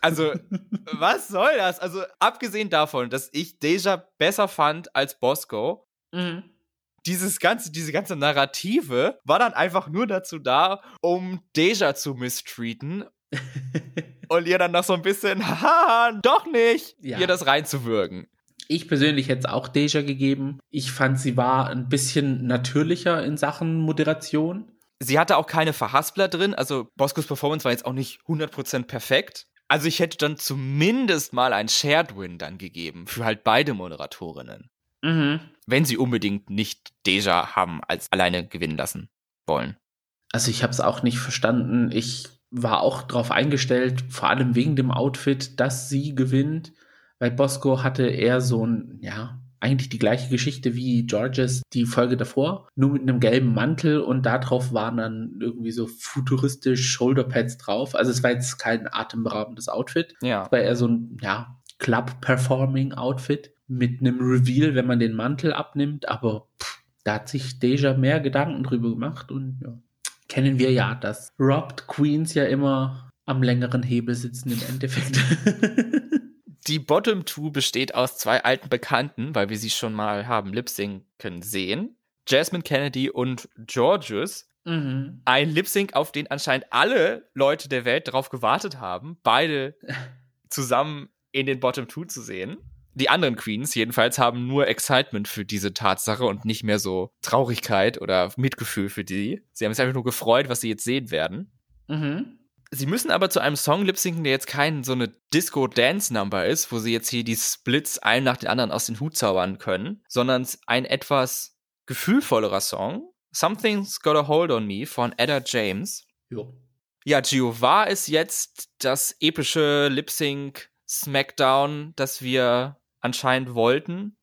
Also, was soll das? Also, abgesehen davon, dass ich Deja besser fand als Bosco, Mhm. dieses ganze, diese ganze Narrative war dann einfach nur dazu da, um Deja zu mistreaten und ihr dann noch so ein bisschen, haha, doch nicht, Ja. ihr das reinzuwürgen. Ich persönlich hätte es auch Deja gegeben. Ich fand, sie war ein bisschen natürlicher in Sachen Moderation. Sie hatte auch keine Verhaspler drin, also Boscos Performance war jetzt auch nicht 100% perfekt. Also ich hätte dann zumindest mal ein Shared Win dann gegeben für halt beide Moderatorinnen. Mhm. Wenn sie unbedingt nicht Deja haben als alleine gewinnen lassen wollen. Also ich habe es auch nicht verstanden. Ich war auch darauf eingestellt, vor allem wegen dem Outfit, dass sie gewinnt, weil Bosco hatte eher so ein, ja, eigentlich die gleiche Geschichte wie Georges die Folge davor, nur mit einem gelben Mantel und darauf waren dann irgendwie so futuristisch Shoulderpads drauf. Also es war jetzt kein atemberaubendes Outfit, Ja. es war eher so ein, ja, Club-Performing-Outfit mit einem Reveal, wenn man den Mantel abnimmt, aber pff, da hat sich Deja mehr Gedanken drüber gemacht und ja, kennen wir ja, dass Robbed Queens ja immer am längeren Hebel sitzen im Endeffekt. Die Bottom Two besteht aus zwei alten Bekannten, weil wir sie schon mal haben lip-synken sehen. Jasmine Kennedy und Georges. mhm. Ein Lip-Sync, auf den anscheinend alle Leute der Welt darauf gewartet haben. Beide zusammen in den Bottom Two zu sehen. Die anderen Queens jedenfalls haben nur Excitement für diese Tatsache und nicht mehr so Traurigkeit oder Mitgefühl für die. Sie haben sich einfach nur gefreut, was sie jetzt sehen werden. Mhm. Sie müssen aber zu einem Song lipsinken, der jetzt kein so eine Disco-Dance-Number ist, wo sie jetzt hier die Splits einen nach den anderen aus den Hut zaubern können, sondern ein etwas gefühlvollerer Song. Something's Got a Hold on Me von Edda James. Jo. Ja, Gio, war es jetzt das epische Lip-Sync Smackdown, das wir anscheinend wollten?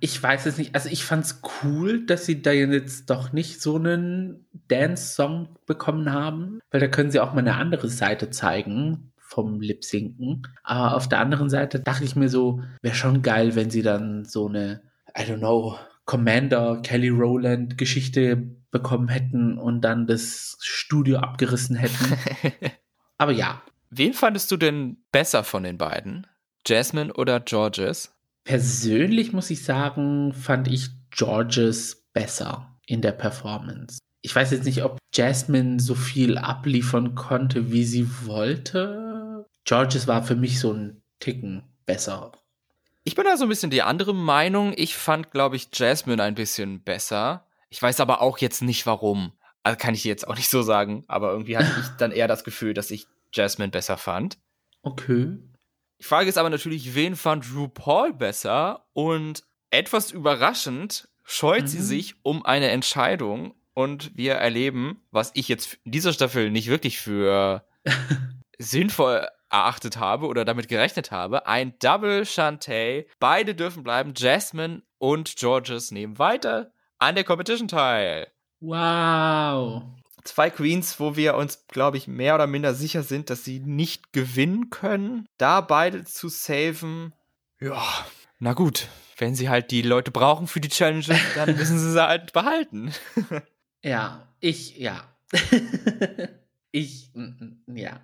Ich weiß es nicht. Also ich fand's cool, dass sie da jetzt doch nicht so einen Dance-Song bekommen haben, weil da können sie auch mal eine andere Seite zeigen vom Lip-Sinken. Aber auf der anderen Seite dachte ich mir so, wäre schon geil, wenn sie dann so eine, I don't know, Commander Kelly Rowland Geschichte bekommen hätten und dann das Studio abgerissen hätten. Aber ja. Wen fandest du denn besser von den beiden? Jasmine oder Georges? Persönlich muss ich sagen, fand ich Georges besser in der Performance. Ich weiß jetzt nicht, ob Jasmine so viel abliefern konnte, wie sie wollte. Georges war für mich so ein Ticken besser. Ich bin da so ein bisschen die andere Meinung. Ich fand, glaube ich, Jasmine ein bisschen besser. Ich weiß aber auch jetzt nicht warum. Also kann ich jetzt auch nicht so sagen. Aber irgendwie hatte ich dann eher das Gefühl, dass ich Jasmine besser fand. Okay. Die Frage ist aber natürlich, wen fand RuPaul besser? Und etwas überraschend scheut mhm. sie sich um eine Entscheidung und wir erleben, was ich jetzt in dieser Staffel nicht wirklich für sinnvoll erachtet habe oder damit gerechnet habe, ein Double Shantae. Beide dürfen bleiben. Jasmine und Georges nehmen weiter an der Competition teil. Wow zwei Queens, wo wir uns, glaube ich, mehr oder minder sicher sind, dass sie nicht gewinnen können. Da beide zu saven, ja, na gut. Wenn sie halt die Leute brauchen für die Challenge, dann müssen sie sie halt behalten. ja, ich, ja. ich, ja,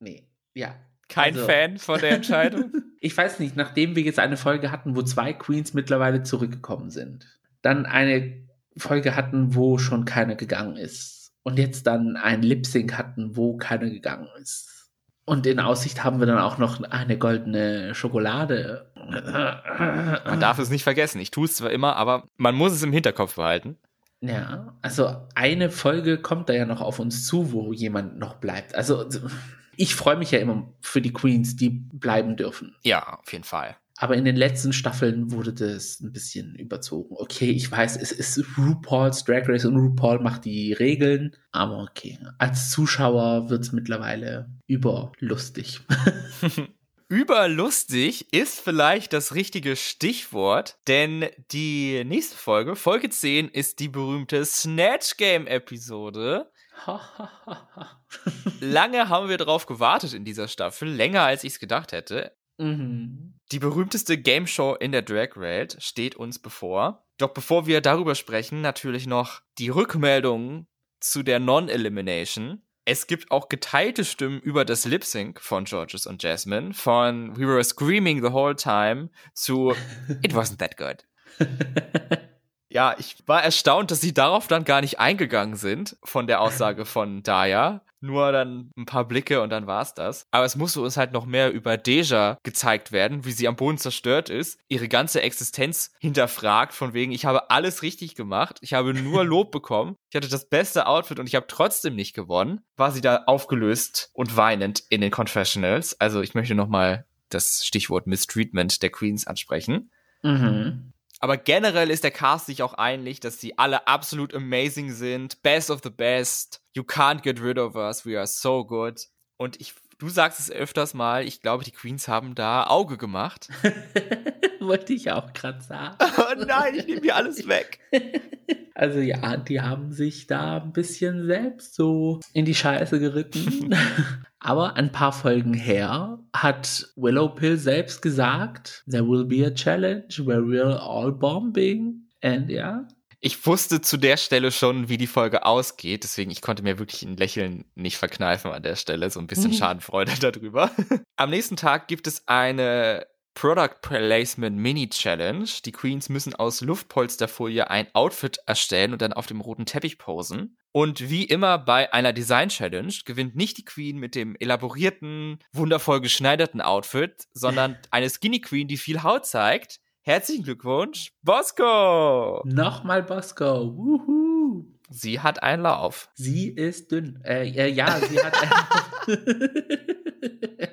nee, ja. Kein also, Fan von der Entscheidung? ich weiß nicht, nachdem wir jetzt eine Folge hatten, wo zwei Queens mittlerweile zurückgekommen sind, dann eine Folge hatten, wo schon keiner gegangen ist und jetzt dann ein Lip Sync hatten, wo keiner gegangen ist. Und in Aussicht haben wir dann auch noch eine goldene Schokolade. Man darf es nicht vergessen. Ich tue es zwar immer, aber man muss es im Hinterkopf behalten. Ja, also eine Folge kommt da ja noch auf uns zu, wo jemand noch bleibt. Also ich freue mich ja immer für die Queens, die bleiben dürfen. Ja, auf jeden Fall. Aber in den letzten Staffeln wurde das ein bisschen überzogen. Okay, ich weiß, es ist RuPaul's Drag Race und RuPaul macht die Regeln. Aber okay, als Zuschauer wird es mittlerweile überlustig. Überlustig ist vielleicht das richtige Stichwort, denn die nächste Folge, Folge 10, ist die berühmte Snatch Game Episode. Lange haben wir darauf gewartet in dieser Staffel, länger als ich es gedacht hätte. Mhm. Die berühmteste Game Show in der Drag Race steht uns bevor. Doch bevor wir darüber sprechen, natürlich noch die Rückmeldung zu der Non-Elimination. Es gibt auch geteilte Stimmen über das Lip Sync von Georges und Jasmine. Von We were screaming the whole time zu It wasn't that good. ja, ich war erstaunt, dass sie darauf dann gar nicht eingegangen sind von der Aussage von Daya nur dann ein paar Blicke und dann war's das. Aber es musste uns halt noch mehr über Deja gezeigt werden, wie sie am Boden zerstört ist, ihre ganze Existenz hinterfragt, von wegen, ich habe alles richtig gemacht, ich habe nur Lob bekommen, ich hatte das beste Outfit und ich habe trotzdem nicht gewonnen, war sie da aufgelöst und weinend in den Confessionals. Also ich möchte nochmal das Stichwort Mistreatment der Queens ansprechen. Mhm. Aber generell ist der Cast sich auch einig, dass sie alle absolut amazing sind. Best of the best. You can't get rid of us. We are so good. Und ich, du sagst es öfters mal, ich glaube, die Queens haben da Auge gemacht. Wollte ich auch gerade sagen. oh nein, ich nehme dir alles weg. Also ja, die haben sich da ein bisschen selbst so in die Scheiße geritten. Aber ein paar Folgen her hat Willow Pill selbst gesagt, there will be a challenge where we're all bombing. And ja. Ich wusste zu der Stelle schon, wie die Folge ausgeht, deswegen ich konnte mir wirklich ein Lächeln nicht verkneifen an der Stelle, so ein bisschen Schadenfreude darüber. Am nächsten Tag gibt es eine Product Placement Mini Challenge. Die Queens müssen aus Luftpolsterfolie ein Outfit erstellen und dann auf dem roten Teppich posen. Und wie immer bei einer Design Challenge gewinnt nicht die Queen mit dem elaborierten, wundervoll geschneiderten Outfit, sondern eine Skinny Queen, die viel Haut zeigt. Herzlichen Glückwunsch, Bosco! Nochmal Bosco. Wuhu. Sie hat einen Lauf. Sie ist dünn. Äh, äh, ja, sie hat einen.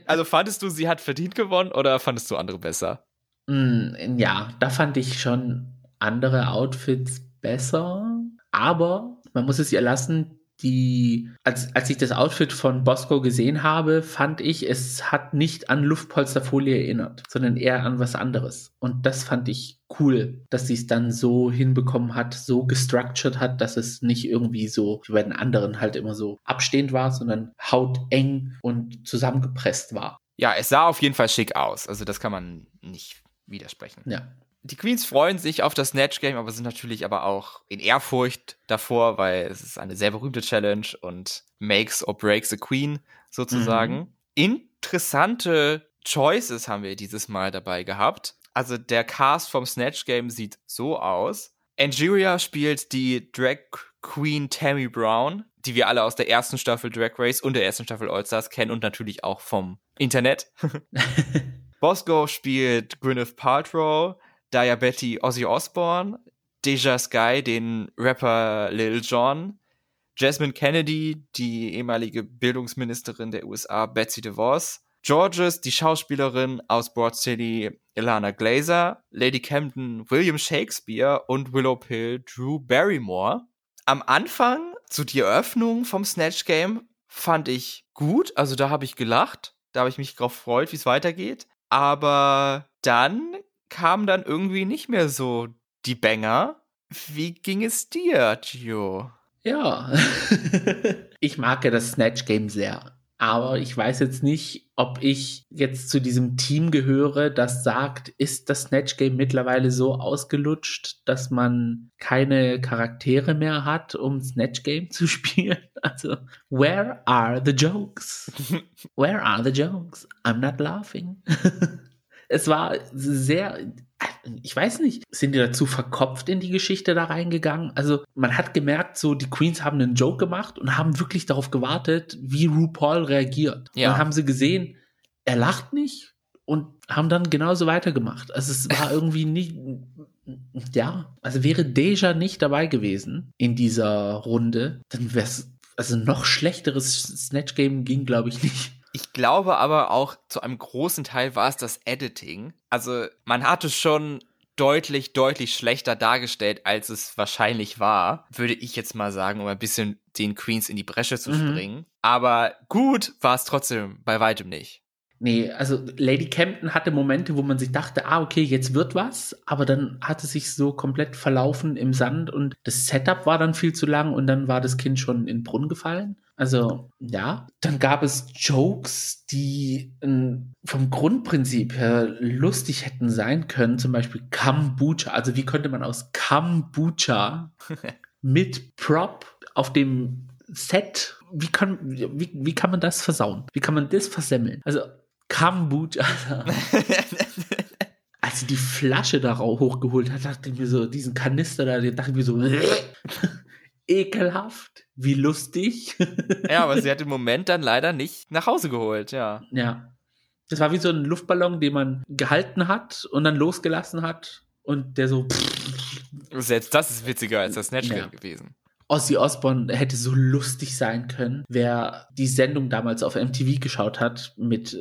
Also fandest du, sie hat verdient gewonnen oder fandest du andere besser? Mm, ja, da fand ich schon andere Outfits besser. Aber man muss es ihr lassen, die, als, als ich das Outfit von Bosco gesehen habe, fand ich, es hat nicht an Luftpolsterfolie erinnert, sondern eher an was anderes. Und das fand ich cool, dass sie es dann so hinbekommen hat, so gestructured hat, dass es nicht irgendwie so wie bei den anderen halt immer so abstehend war, sondern hauteng und zusammengepresst war. Ja, es sah auf jeden Fall schick aus. Also das kann man nicht widersprechen. Ja. Die Queens freuen sich auf das Snatch Game, aber sind natürlich aber auch in Ehrfurcht davor, weil es ist eine sehr berühmte Challenge und makes or breaks a Queen sozusagen. Mhm. Interessante Choices haben wir dieses Mal dabei gehabt. Also der Cast vom Snatch Game sieht so aus. Angeria spielt die Drag Queen Tammy Brown, die wir alle aus der ersten Staffel Drag Race und der ersten Staffel All Stars kennen und natürlich auch vom Internet. Bosco spielt Gwyneth Paltrow, Diabetes Ozzy Osbourne, Deja Sky, den Rapper Lil Jon, Jasmine Kennedy, die ehemalige Bildungsministerin der USA Betsy DeVos, Georges, die Schauspielerin aus Broad City Ilana Glazer, Lady Camden William Shakespeare und Willow Pill Drew Barrymore. Am Anfang, zu die Eröffnung vom Snatch Game, fand ich gut, also da habe ich gelacht, da habe ich mich drauf gefreut, wie es weitergeht. Aber dann kam dann irgendwie nicht mehr so die Banger. Wie ging es dir, Gio? Ja, ich mag ja das Snatch Game sehr. Aber ich weiß jetzt nicht, ob ich jetzt zu diesem Team gehöre, das sagt, ist das Snatch Game mittlerweile so ausgelutscht, dass man keine Charaktere mehr hat, um Snatch Game zu spielen? Also, where are the jokes? Where are the jokes? I'm not laughing. Es war sehr, ich weiß nicht, sind die dazu verkopft in die Geschichte da reingegangen? Also man hat gemerkt, so die Queens haben einen Joke gemacht und haben wirklich darauf gewartet, wie RuPaul reagiert. Ja. Dann haben sie gesehen, er lacht nicht und haben dann genauso weitergemacht. Also es war irgendwie nicht, ja, also wäre Deja nicht dabei gewesen in dieser Runde, dann wäre es, also noch schlechteres Snatch Game ging, glaube ich, nicht. Ich glaube aber auch zu einem großen Teil war es das Editing. Also man hatte schon deutlich, deutlich schlechter dargestellt, als es wahrscheinlich war, würde ich jetzt mal sagen, um ein bisschen den Queens in die Bresche zu Mhm. springen. Aber gut war es trotzdem bei weitem nicht. Nee, also Lady Campton hatte Momente, wo man sich dachte, ah, okay, jetzt wird was, aber dann hat es sich so komplett verlaufen im Sand und das Setup war dann viel zu lang und dann war das Kind schon in den Brunnen gefallen. Also, ja. Dann gab es Jokes, die ähm, vom Grundprinzip her lustig hätten sein können, zum Beispiel Kombucha. Also, wie könnte man aus Kombucha mit Prop auf dem Set, wie kann, wie, wie kann man das versauen? Wie kann man das versemmeln? Also, Kombucha. Als sie die Flasche da hochgeholt hat, dachte ich mir so, diesen Kanister da, dachte ich mir so, ekelhaft, wie lustig. ja, aber sie hat im Moment dann leider nicht nach Hause geholt, ja. ja. Das war wie so ein Luftballon, den man gehalten hat und dann losgelassen hat und der so Selbst das ist witziger als das Snatch Ja. gewesen. Ozzy Osbourne hätte so lustig sein können, wer die Sendung damals auf MTV geschaut hat mit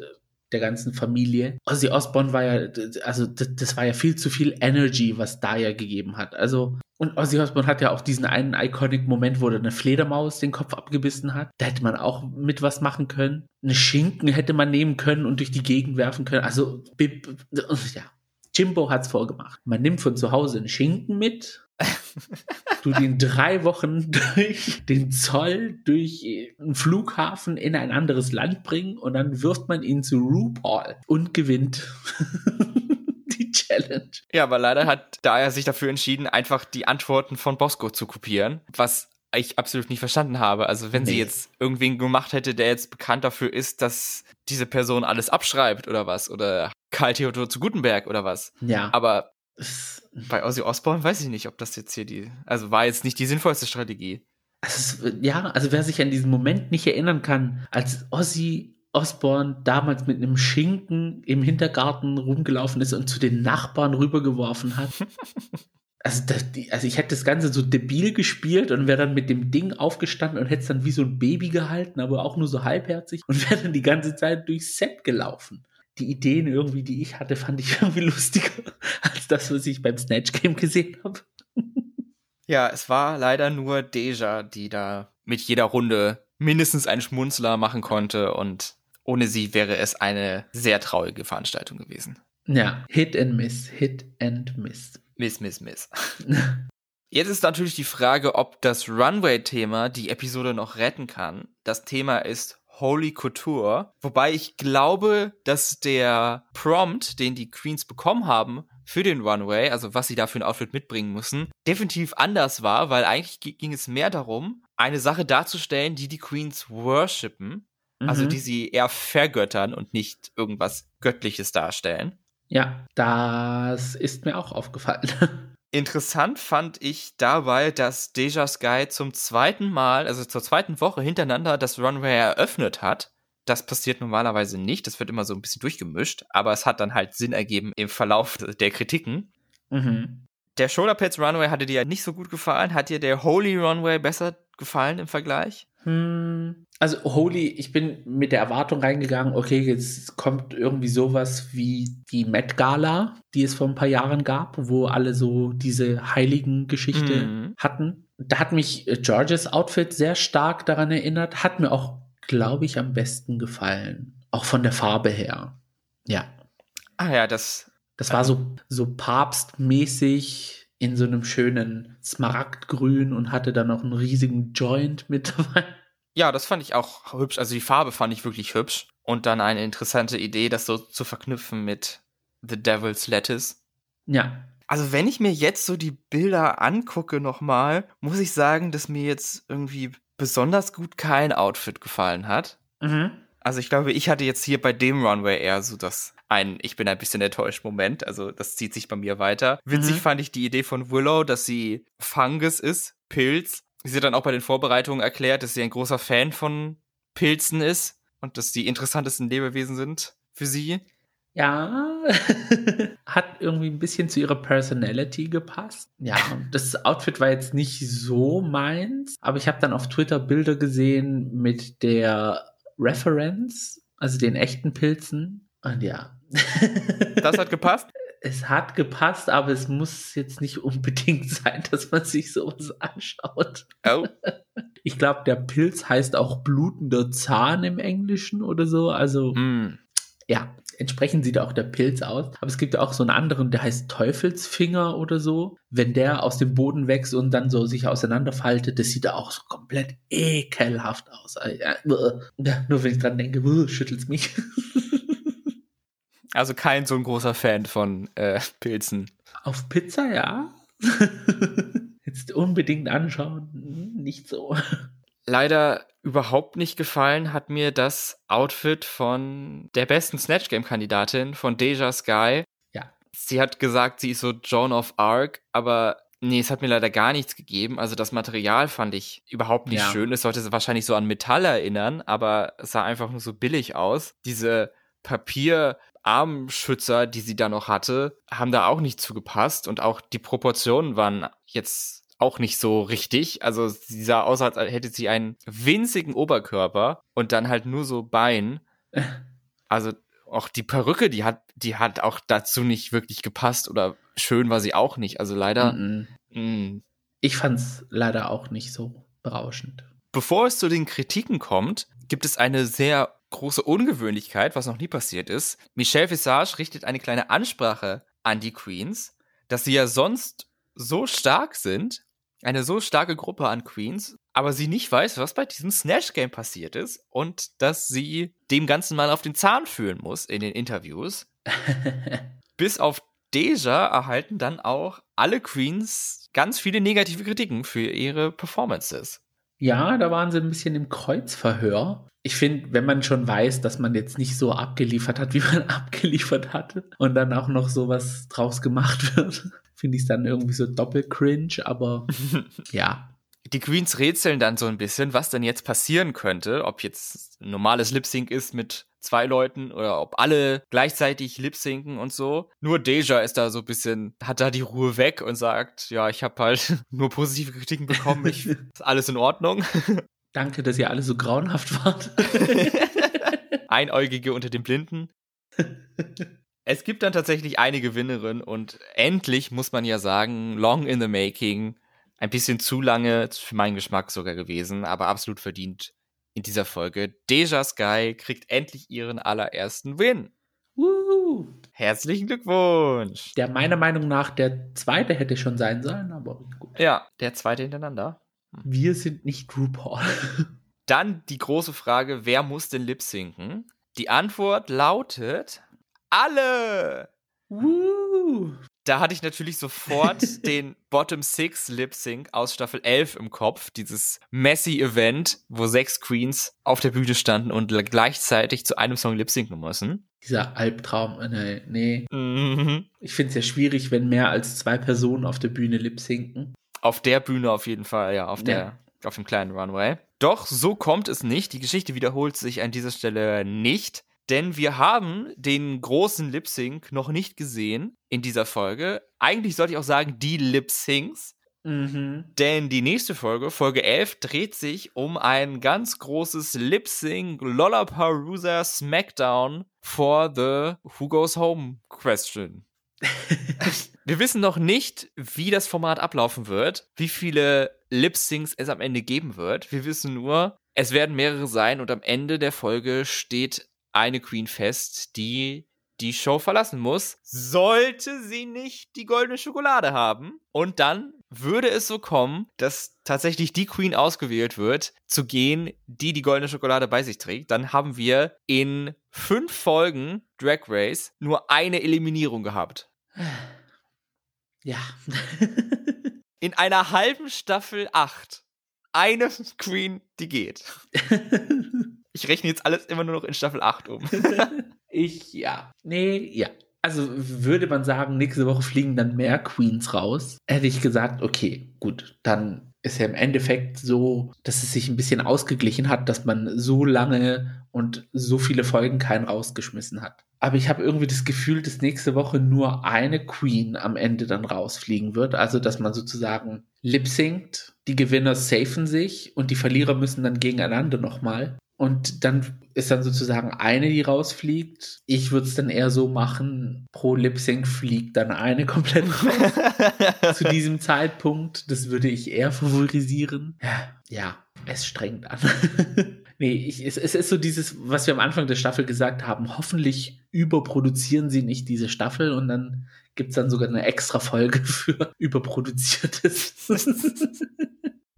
der ganzen Familie. Ozzy Osbourne war ja, also d- das war ja viel zu viel Energy, was da ja gegeben hat. Also und Ozzy Osbourne hat ja auch diesen einen iconic Moment, wo er eine Fledermaus den Kopf abgebissen hat. Da hätte man auch mit was machen können. Eine Schinken hätte man nehmen können und durch die Gegend werfen können. Also ja, Jimbo hat's vorgemacht. Man nimmt von zu Hause einen Schinken mit, du den drei Wochen durch den Zoll, durch einen Flughafen in ein anderes Land bringen und dann wirft man ihn zu RuPaul und gewinnt die Challenge. Ja, aber leider hat Daya sich dafür entschieden, einfach die Antworten von Bosco zu kopieren, was ich absolut nicht verstanden habe. Also wenn sie Nee. jetzt irgendwen gemacht hätte, der jetzt bekannt dafür ist, dass diese Person alles abschreibt oder was, oder Karl Theodor zu Gutenberg oder was. Ja. Aber bei Ozzy Osbourne weiß ich nicht, ob das jetzt hier die, also war jetzt nicht die sinnvollste Strategie. Also, ja, also wer sich an diesen Moment nicht erinnern kann, als Ozzy Osbourne damals mit einem Schinken im Hintergarten rumgelaufen ist und zu den Nachbarn rübergeworfen hat. also, das, also ich hätte das Ganze so debil gespielt und wäre dann mit dem Ding aufgestanden und hätte es dann wie so ein Baby gehalten, aber auch nur so halbherzig und wäre dann die ganze Zeit durchs Set gelaufen. Die Ideen irgendwie, die ich hatte, fand ich irgendwie lustiger als das, was ich beim Snatch Game gesehen habe. Ja, es war leider nur Deja, die da mit jeder Runde mindestens einen Schmunzler machen konnte und ohne sie wäre es eine sehr traurige Veranstaltung gewesen. Ja, Hit and Miss, Hit and Miss. Miss, Miss, Miss. Jetzt ist natürlich die Frage, ob das Runway-Thema die Episode noch retten kann. Das Thema ist Holy Couture, wobei ich glaube, dass der Prompt, den die Queens bekommen haben für den Runway, also was sie da für ein Outfit mitbringen müssen, definitiv anders war, weil eigentlich ging es mehr darum, eine Sache darzustellen, die die Queens worshipen, also Mhm. die sie eher vergöttern und nicht irgendwas Göttliches darstellen. Ja, das ist mir auch aufgefallen. Interessant fand ich dabei, dass Deja Sky zum zweiten Mal, also zur zweiten Woche hintereinander das Runway eröffnet hat. Das passiert normalerweise nicht, das wird immer so ein bisschen durchgemischt, aber es hat dann halt Sinn ergeben im Verlauf der Kritiken. mhm. Der Shoulderpads Runway hatte dir ja nicht so gut gefallen. Hat dir der Holy Runway besser gefallen im Vergleich? Hm, Also Holy, ich bin mit der Erwartung reingegangen, okay, jetzt kommt irgendwie sowas wie die Met Gala, die es vor ein paar Jahren gab, wo alle so diese heiligen Geschichte Mhm. hatten. Da hat mich äh, Georges Outfit sehr stark daran erinnert, hat mir auch, glaube ich, am besten gefallen. Auch von der Farbe her. Ja. Ah ja, das. Das war so, so papstmäßig in so einem schönen Smaragdgrün und hatte dann noch einen riesigen Joint mit dabei. Ja, das fand ich auch hübsch. Also die Farbe fand ich wirklich hübsch. Und dann eine interessante Idee, das so zu verknüpfen mit The Devil's Lettuce. Ja. Also wenn ich mir jetzt so die Bilder angucke nochmal, muss ich sagen, dass mir jetzt irgendwie besonders gut kein Outfit gefallen hat. Mhm. Also ich glaube, ich hatte jetzt hier bei dem Runway eher so das ein, ich bin ein bisschen enttäuscht Moment. Also das zieht sich bei mir weiter. Witzig Mhm. fand ich die Idee von Willow, dass sie Fungus ist, Pilz. Sie hat dann auch bei den Vorbereitungen erklärt, dass sie ein großer Fan von Pilzen ist und dass die interessantesten Lebewesen sind für sie. Ja, hat irgendwie ein bisschen zu ihrer Personality gepasst. Ja, das Outfit war jetzt nicht so meins, aber ich habe dann auf Twitter Bilder gesehen mit der Reference, also den echten Pilzen. Und ja. Das hat gepasst. es hat gepasst, aber es muss jetzt nicht unbedingt sein, dass man sich sowas anschaut. Oh. Ich glaube, der Pilz heißt auch blutender Zahn im Englischen oder so. Also Mm. ja, entsprechend sieht auch der Pilz aus. Aber es gibt auch so einen anderen, der heißt Teufelsfinger oder so. Wenn der aus dem Boden wächst und dann so sich auseinanderfaltet, das sieht auch so komplett ekelhaft aus. Also, Ja, ja, nur wenn ich dran denke, schüttelt's mich. Also kein so ein großer Fan von äh, Pilzen. Auf Pizza, ja. Jetzt unbedingt anschauen. Nicht so. Leider überhaupt nicht gefallen hat mir das Outfit von der besten Snatch Game Kandidatin von Deja Sky. Ja. Sie hat gesagt, sie ist so Joan of Arc, aber nee, es hat mir leider gar nichts gegeben. Also das Material fand ich überhaupt nicht Ja. schön. Es sollte wahrscheinlich so an Metall erinnern, aber es sah einfach nur so billig aus. Diese Papier Armschützer, die sie da noch hatte, haben da auch nicht zugepasst und auch die Proportionen waren jetzt auch nicht so richtig. Also sie sah aus, als hätte sie einen winzigen Oberkörper und dann halt nur so Bein. Also auch die Perücke, die hat, die hat auch dazu nicht wirklich gepasst oder schön war sie auch nicht. Also leider. Mhm. mh. Ich fand's leider auch nicht so berauschend. Bevor es zu den Kritiken kommt, gibt es eine sehr große Ungewöhnlichkeit, was noch nie passiert ist. Michelle Visage richtet eine kleine Ansprache an die Queens, dass sie ja sonst so stark sind, eine so starke Gruppe an Queens, aber sie nicht weiß, was bei diesem Snatch Game passiert ist und dass sie dem Ganzen mal auf den Zahn fühlen muss in den Interviews. Bis auf Deja erhalten dann auch alle Queens ganz viele negative Kritiken für ihre Performances. Ja, da waren sie ein bisschen im Kreuzverhör. Ich finde, wenn man schon weiß, dass man jetzt nicht so abgeliefert hat, wie man abgeliefert hatte und dann auch noch sowas draus gemacht wird, finde ich es dann irgendwie so doppelt cringe, aber ja. Die Queens rätseln dann so ein bisschen, was denn jetzt passieren könnte, ob jetzt ein normales Lip-Sync ist mit zwei Leuten oder ob alle gleichzeitig lip-sinken und so. Nur Deja ist da so ein bisschen, hat da die Ruhe weg und sagt, ja, ich habe halt nur positive Kritiken bekommen, ich, ist alles in Ordnung. Danke, dass ihr alle so grauenhaft wart. Einäugige unter den Blinden. Es gibt dann tatsächlich eine Gewinnerin und endlich muss man ja sagen, long in the making. Ein bisschen zu lange für meinen Geschmack sogar gewesen, aber absolut verdient in dieser Folge. Deja Sky kriegt endlich ihren allerersten Win. Woo. Herzlichen Glückwunsch. Der meiner Meinung nach der zweite hätte schon sein sollen, aber gut. Ja, der zweite hintereinander. Wir sind nicht RuPaul. Dann die große Frage, wer muss denn lip sinken? Die Antwort lautet alle. Woo. Da hatte ich natürlich sofort den Bottom Six Lip Sync aus Staffel 11 im Kopf. Dieses messy Event, wo sechs Queens auf der Bühne standen und gleichzeitig zu einem Song lip sinken müssen. Dieser Albtraum, äh, nee. nee. Mhm. Ich finde es ja schwierig, wenn mehr als zwei Personen auf der Bühne lip sinken. Auf der Bühne auf jeden Fall, ja, auf Ja. der, auf dem kleinen Runway. Doch so kommt es nicht. Die Geschichte wiederholt sich an dieser Stelle nicht. Denn wir haben den großen Lip Sync noch nicht gesehen in dieser Folge. Eigentlich sollte ich auch sagen, die Lip Syncs. Mhm. Denn die nächste Folge, Folge 11, dreht sich um ein ganz großes Lip Sync Lollapalooza Smackdown for the Who Goes Home Question. Wir wissen noch nicht, wie das Format ablaufen wird, wie viele Lip Syncs es am Ende geben wird. Wir wissen nur, es werden mehrere sein und am Ende der Folge steht eine Queen fest, die die Show verlassen muss, sollte sie nicht die goldene Schokolade haben. Und dann würde es so kommen, dass tatsächlich die Queen ausgewählt wird, zu gehen, die die goldene Schokolade bei sich trägt. Dann haben wir in fünf Folgen Drag Race nur eine Eliminierung gehabt. Ja. In einer halben Staffel 8 eine Queen, die geht. Ich rechne jetzt alles immer nur noch in Staffel 8 um. ich, ja. Nee, ja. Also würde man sagen, nächste Woche fliegen dann mehr Queens raus, hätte ich gesagt, okay, gut, dann ist ja im Endeffekt so, dass es sich ein bisschen ausgeglichen hat, dass man so lange und so viele Folgen keinen rausgeschmissen hat. Aber ich habe irgendwie das Gefühl, dass nächste Woche nur eine Queen am Ende dann rausfliegen wird. Also, dass man sozusagen lip singt, die Gewinner safen sich und die Verlierer müssen dann gegeneinander nochmal. Und dann ist dann sozusagen eine, die rausfliegt. Ich würde es dann eher so machen, pro Lip Sync fliegt dann eine komplett raus zu diesem Zeitpunkt. Das würde ich eher favorisieren. Ja, es strengt an. nee, ich, es, es ist so dieses, was wir am Anfang der Staffel gesagt haben. Hoffentlich überproduzieren sie nicht diese Staffel und dann gibt es dann sogar eine extra Folge für überproduziertes.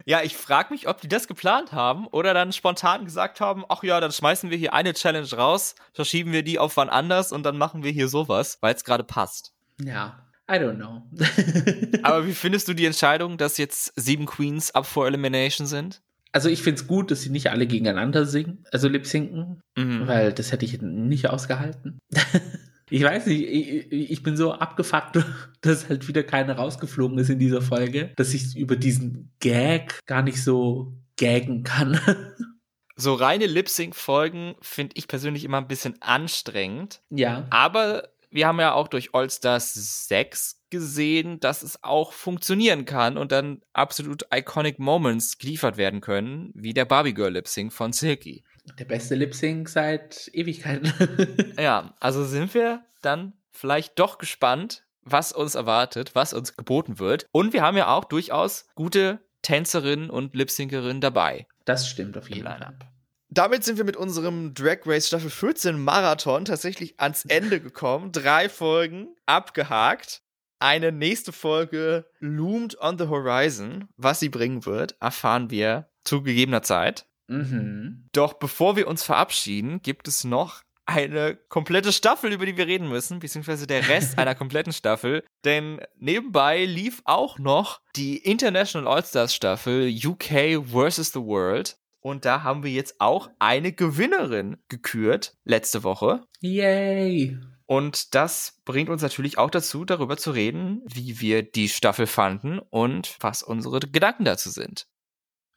Ja, ich frage mich, ob die das geplant haben oder dann spontan gesagt haben, ach ja, dann schmeißen wir hier eine Challenge raus, verschieben wir die auf wann anders und dann machen wir hier sowas, weil es gerade passt. ja, I don't know. Aber wie findest du die Entscheidung, dass jetzt sieben Queens up for Elimination sind? also ich finde es gut, dass sie nicht alle gegeneinander singen, also lip sinken, Mhm. weil das hätte ich nicht ausgehalten. ich weiß nicht, ich, ich bin so abgefuckt, dass halt wieder keiner rausgeflogen ist in dieser Folge, dass ich über diesen Gag gar nicht so gaggen kann. So reine Lip-Sync-Folgen finde ich persönlich immer ein bisschen anstrengend. ja. Aber wir haben ja auch durch All-Stars 6 gesehen, dass es auch funktionieren kann und dann absolut iconic Moments geliefert werden können, wie der Barbie Girl Lip Sync von Silky. Der beste Lip Sync seit Ewigkeiten. Ja, also sind wir dann vielleicht doch gespannt, was uns erwartet, was uns geboten wird. Und wir haben ja auch durchaus gute Tänzerinnen und Lip-Syncerinnen dabei. Das stimmt auf jeden Fall. Line-Up. Damit sind wir mit unserem Drag Race Staffel 14 Marathon tatsächlich ans Ende gekommen. Drei Folgen abgehakt. Eine nächste Folge loomed on the horizon. Was sie bringen wird, erfahren wir zu gegebener Zeit. Mhm. Doch bevor wir uns verabschieden, gibt es noch eine komplette Staffel, über die wir reden müssen, beziehungsweise der Rest einer kompletten Staffel. Denn nebenbei lief auch noch die International All-Stars Staffel UK vs. the World. Und da haben wir jetzt auch eine Gewinnerin gekürt letzte Woche. Yay! Und das bringt uns natürlich auch dazu, darüber zu reden, wie wir die Staffel fanden und was unsere Gedanken dazu sind.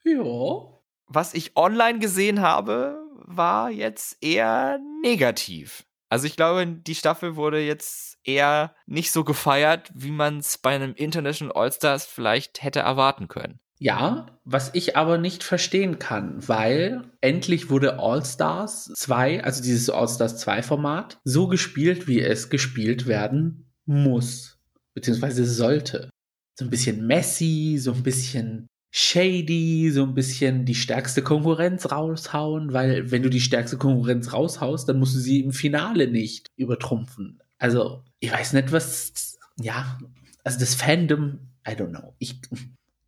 Ja. Was ich online gesehen habe, war jetzt eher negativ. Also ich glaube, die Staffel wurde jetzt eher nicht so gefeiert, wie man es bei einem International All-Stars vielleicht hätte erwarten können. Ja, was ich aber nicht verstehen kann, weil endlich wurde All-Stars 2, also dieses All-Stars 2 Format, so gespielt, wie es gespielt werden muss, beziehungsweise sollte. So ein bisschen messy, so ein bisschen shady, so ein bisschen die stärkste Konkurrenz raushauen, weil wenn du die stärkste Konkurrenz raushaust, dann musst du sie im Finale nicht übertrumpfen. Also, ich weiß nicht, was, ja, also das Fandom, I don't know. Ich,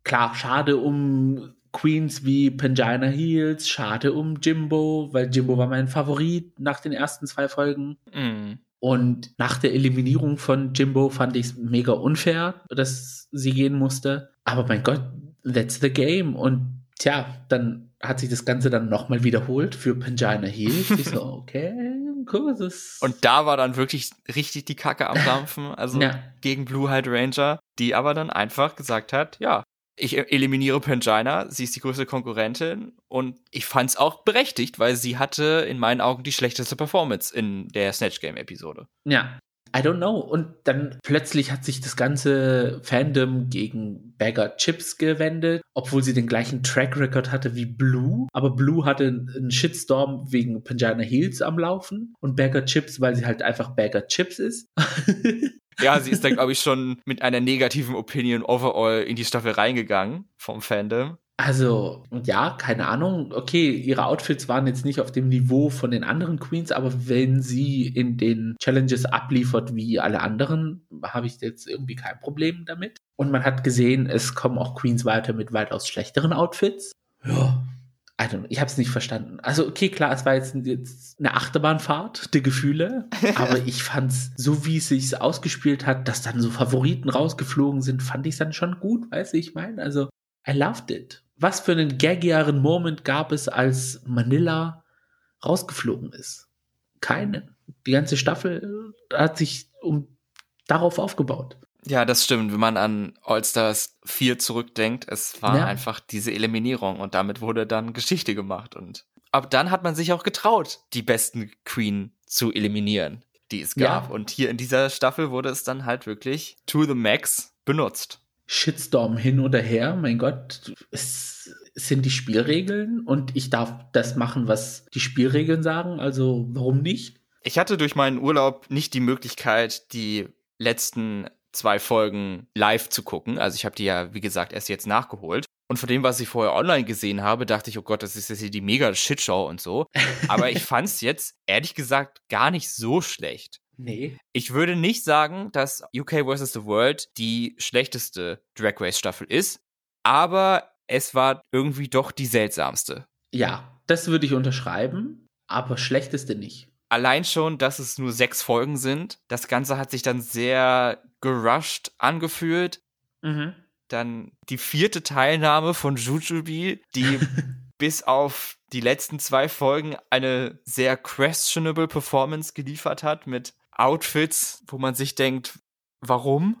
klar, schade um Queens wie Pangina Heels, schade um Jimbo, weil Jimbo war mein Favorit nach den ersten zwei Folgen. Mm. Und nach der Eliminierung von Jimbo fand ich es mega unfair, dass sie gehen musste. Aber mein Gott, that's the game. Und tja, dann hat sich das Ganze dann nochmal wiederholt für Pangina Heels. ich so, okay, cool. Das Und da war dann wirklich richtig die Kacke am Dampfen, also Ja. gegen Blue Hydrangea, die aber dann einfach gesagt hat, ja, ich eliminiere Pangina, sie ist die größte Konkurrentin und ich fand es auch berechtigt, weil sie hatte in meinen Augen die schlechteste Performance in der Snatch Game Episode. Ja. I don't know. Und dann plötzlich hat sich das ganze Fandom gegen Bagger Chips gewendet, obwohl sie den gleichen Track Record hatte wie Blue. Aber Blue hatte einen Shitstorm wegen Pangina Heels am Laufen und Bagger Chips, weil sie halt einfach Bagger Chips ist. Ja, sie ist da, glaube ich, schon mit einer negativen Opinion overall in die Staffel reingegangen vom Fandom. Also, ja, keine Ahnung. Okay, ihre Outfits waren jetzt nicht auf dem Niveau von den anderen Queens, aber wenn sie in den Challenges abliefert wie alle anderen, habe ich jetzt irgendwie kein Problem damit. Und man hat gesehen, es kommen auch Queens weiter mit weitaus schlechteren Outfits. Ja. I don't know, ich habe es nicht verstanden. Also, okay, klar, es war jetzt, jetzt eine Achterbahnfahrt der Gefühle, aber ich fand's, so wie es sich ausgespielt hat, dass dann so Favoriten rausgeflogen sind, fand ich dann schon gut, weißt du, ich meine, also, I loved it. Was für einen gaggieren Moment gab es, als Manila rausgeflogen ist? Keinen. Die ganze Staffel hat sich um darauf aufgebaut. Ja, das stimmt. Wenn man an All-Stars 4 zurückdenkt, es war Ja. einfach diese Eliminierung und damit wurde dann Geschichte gemacht. Und ab dann hat man sich auch getraut, die besten Queen zu eliminieren, die es gab. Ja. Und hier in dieser Staffel wurde es dann halt wirklich to the max benutzt. Shitstorm hin oder her, mein Gott, es sind die Spielregeln und ich darf das machen, was die Spielregeln sagen, also warum nicht? Ich hatte durch meinen Urlaub nicht die Möglichkeit, die letzten zwei Folgen live zu gucken. Also ich habe die ja, wie gesagt, erst jetzt nachgeholt. Und von dem, was ich vorher online gesehen habe, dachte ich, oh Gott, das ist jetzt hier die mega Shitshow und so. Aber ich fand es jetzt, ehrlich gesagt, gar nicht so schlecht. Nee. Ich würde nicht sagen, dass UK vs. The World die schlechteste Drag Race Staffel ist, aber es war irgendwie doch die seltsamste. Ja, das würde ich unterschreiben, aber schlechteste nicht. allein schon, dass es nur sechs Folgen sind. Das Ganze hat sich dann sehr gerusht angefühlt. Mhm. Dann die vierte Teilnahme von Jujubee, die bis auf die letzten zwei Folgen eine sehr questionable Performance geliefert hat mit Outfits, wo man sich denkt, warum?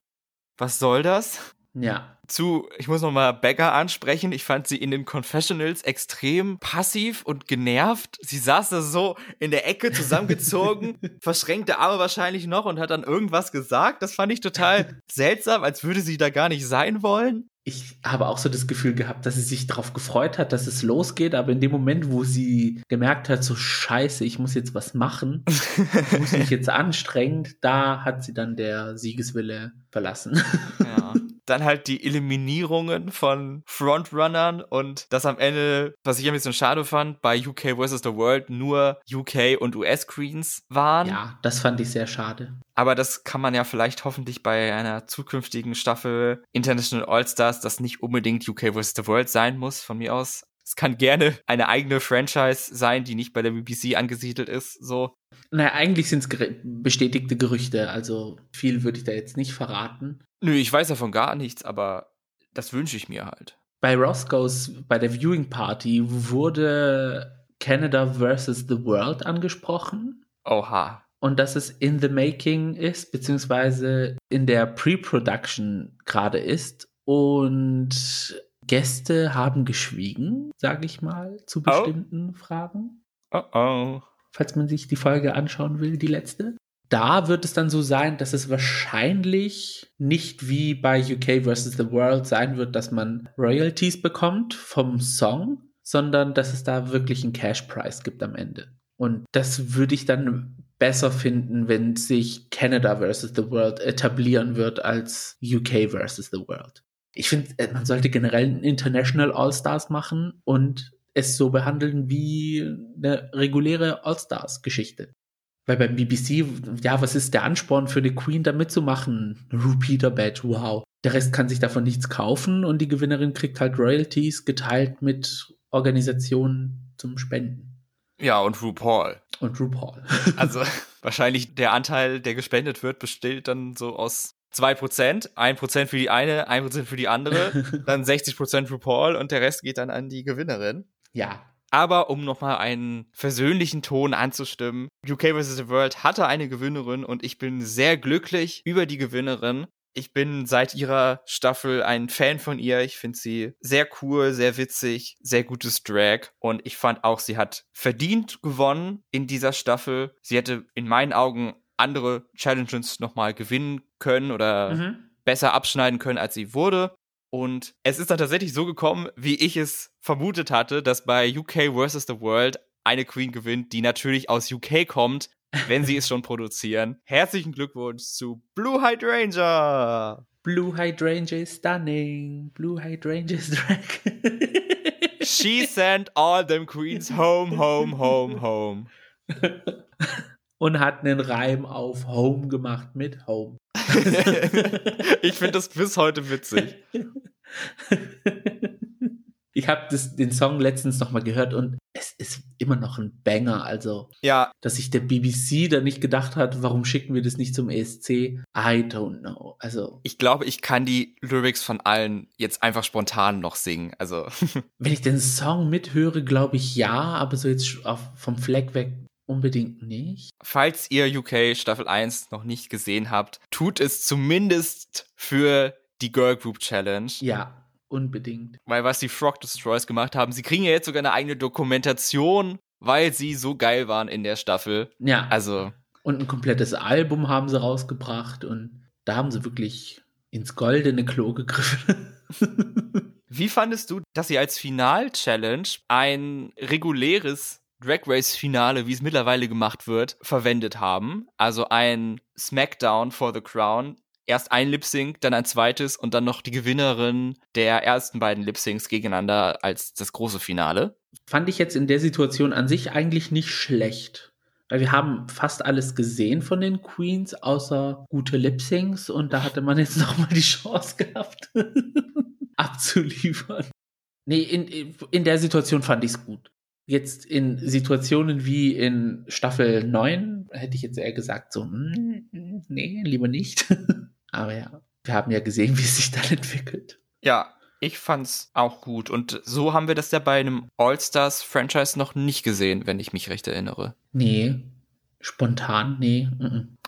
Was soll das? Ja. zu, ich muss nochmal Becker ansprechen. Ich fand sie in den Confessionals extrem passiv und genervt. Sie saß da so in der Ecke zusammengezogen, verschränkte Arme wahrscheinlich noch und hat dann irgendwas gesagt. Das fand ich total seltsam, als würde sie da gar nicht sein wollen. Ich habe auch so das Gefühl gehabt, dass sie sich darauf gefreut hat, dass es losgeht, aber in dem Moment, wo sie gemerkt hat, so scheiße, ich muss jetzt was machen, ich muss mich jetzt anstrengen, da hat sie dann der Siegeswille verlassen. Ja. Dann halt die Eliminierungen von Frontrunnern und das am Ende, was ich ein bisschen schade fand, bei UK vs. The World nur UK und US-Queens waren. Ja, das fand ich sehr schade. Aber das kann man ja vielleicht hoffentlich bei einer zukünftigen Staffel International All-Stars, das nicht unbedingt UK vs. The World sein muss, von mir aus Es kann gerne eine eigene Franchise sein, die nicht bei der BBC angesiedelt ist, so. Naja, eigentlich sind es bestätigte Gerüchte, also viel würde ich da jetzt nicht verraten. Nö, ich weiß davon gar nichts, aber das wünsche ich mir halt. Bei Roscoe's, bei der Viewing Party, wurde Canada versus the World angesprochen. Oha. Und dass es in the making ist, beziehungsweise in der Pre-Production gerade ist. Und Gäste haben geschwiegen, sage ich mal, zu bestimmten oh. Fragen. Oh oh. Falls man sich die Folge anschauen will, die letzte. Da wird es dann so sein, dass es wahrscheinlich nicht wie bei UK vs. The World sein wird, dass man Royalties bekommt vom Song, sondern dass es da wirklich einen Cash Price gibt am Ende. Und das würde ich dann besser finden, wenn sich Canada vs. The World etablieren wird als UK vs. The World. Ich finde, äh, man sollte generell einen International All-Stars machen und es so behandeln wie eine reguläre All-Stars-Geschichte. Weil beim BBC, ja, was ist der Ansporn für eine Queen da mitzumachen? Repeater Badge, wow. Der Rest kann sich davon nichts kaufen und die Gewinnerin kriegt halt Royalties geteilt mit Organisationen zum Spenden. Ja, und RuPaul. Und RuPaul. also wahrscheinlich der Anteil, der gespendet wird, besteht dann so aus 2%, 1% für die eine, 1% für die andere, dann 60% RuPaul und der Rest geht dann an die Gewinnerin. Ja, aber um nochmal einen versöhnlichen Ton anzustimmen, UK vs. The World hatte eine Gewinnerin und ich bin sehr glücklich über die Gewinnerin. Ich bin seit ihrer Staffel ein Fan von ihr. Ich finde sie sehr cool, sehr witzig, sehr gutes Drag. Und ich fand auch, sie hat verdient gewonnen in dieser Staffel. Sie hätte in meinen Augen andere Challenges nochmal gewinnen können oder mhm. besser abschneiden können, als sie wurde. Und es ist dann tatsächlich so gekommen, wie ich es vermutet hatte, dass bei UK vs. The World eine Queen gewinnt, die natürlich aus UK kommt, wenn sie es schon produzieren. Herzlichen Glückwunsch zu Blue Hydrangea! Blue Hydrangea is stunning. Blue Hydrangea is drag. She sent all them queens home, home, home, home. Und hat einen Reim auf Home gemacht mit Home. ich finde das bis heute witzig. Ich habe den Song letztens nochmal gehört und es ist immer noch ein Banger. Also, ja. dass sich der BBC da nicht gedacht hat, warum schicken wir das nicht zum ESC? I don't know. Also, ich glaube, ich kann die Lyrics von allen jetzt einfach spontan noch singen. Also, wenn ich den Song mithöre, glaube ich ja, aber so jetzt auf, vom Fleck weg Unbedingt nicht. Falls ihr UK Staffel 1 noch nicht gesehen habt, tut es zumindest für die Girl Group Challenge. Ja, unbedingt. Weil was die Frog Destroyers gemacht haben, sie kriegen ja jetzt sogar eine eigene Dokumentation, weil sie so geil waren in der Staffel. Ja. Also. Und ein komplettes Album haben sie rausgebracht und da haben sie wirklich ins goldene Klo gegriffen. Wie fandest du, dass sie als Final-Challenge ein reguläres Drag Race Finale, wie es mittlerweile gemacht wird, verwendet haben. Also ein Smackdown for the Crown. Erst ein Lip Sync, dann ein zweites und dann noch die Gewinnerin der ersten beiden Lip Syncs gegeneinander als das große Finale. Fand ich jetzt in der Situation an sich eigentlich nicht schlecht. Weil wir haben fast alles gesehen von den Queens, außer gute Lip Syncs und da hatte man jetzt nochmal die Chance gehabt, abzuliefern. Nee, in, in der Situation fand ich es gut. Jetzt in Situationen wie in Staffel 9 hätte ich jetzt eher gesagt, so, hm, nee, lieber nicht. Aber ja, wir haben ja gesehen, wie es sich dann entwickelt. Ja, ich fand's auch gut. Und so haben wir das ja bei einem All-Stars-Franchise noch nicht gesehen, wenn ich mich recht erinnere. Nee, spontan, nee.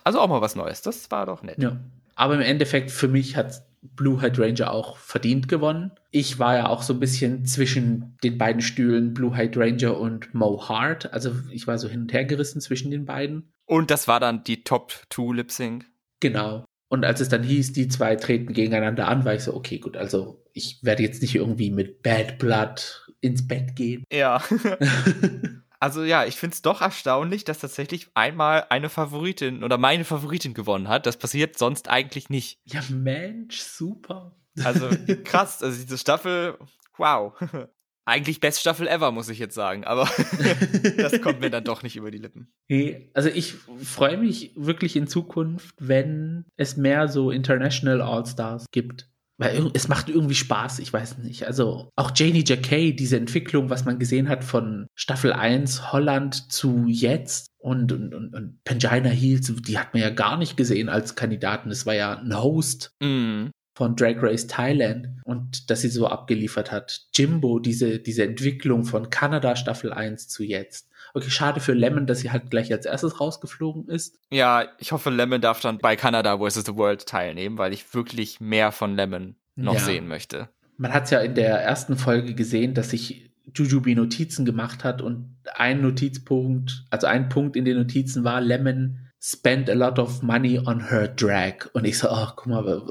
Also auch mal was Neues. Das war doch nett. Ja. Aber im Endeffekt, für mich hat Blue Hydrangea auch verdient gewonnen. Ich war ja auch so ein bisschen zwischen den beiden Stühlen Blue Hydrangea und Mo Hart. Also ich war so hin und her gerissen zwischen den beiden. Und das war dann die Top 2 Lip Sync. Genau. Und als es dann hieß, die zwei treten gegeneinander an, war ich so, okay, gut, also ich werde jetzt nicht irgendwie mit Bad Blood ins Bett gehen. Ja. Also ja, ich finde es doch erstaunlich, dass tatsächlich einmal eine Favoritin oder meine Favoritin gewonnen hat. Das passiert sonst eigentlich nicht. Ja, Mensch, super. Also krass, also diese Staffel, wow. Eigentlich best Staffel ever, muss ich jetzt sagen, aber das kommt mir dann doch nicht über die Lippen. Hey, also ich freue mich wirklich in Zukunft, wenn es mehr so International All-Stars gibt. Weil es macht irgendwie Spaß, ich weiß nicht. Also auch Janie Jacquet, diese Entwicklung, was man gesehen hat von Staffel 1 Holland zu jetzt und, und, und, und Pangina Heels, die hat man ja gar nicht gesehen als Kandidaten. Das war ja ein Host. Mm. Von Drag Race Thailand und dass sie so abgeliefert hat. Jimbo, diese, diese Entwicklung von Kanada Staffel 1 zu jetzt. Okay, schade für Lemon, dass sie halt gleich als erstes rausgeflogen ist. Ja, ich hoffe, Lemon darf dann bei Canada vs. The World teilnehmen, weil ich wirklich mehr von Lemon noch ja. sehen möchte. Man hat es ja in der ersten Folge gesehen, dass sich Jujubi Notizen gemacht hat und ein Notizpunkt, also ein Punkt in den Notizen war, Lemon spent a lot of money on her drag. Und ich so, oh, guck mal,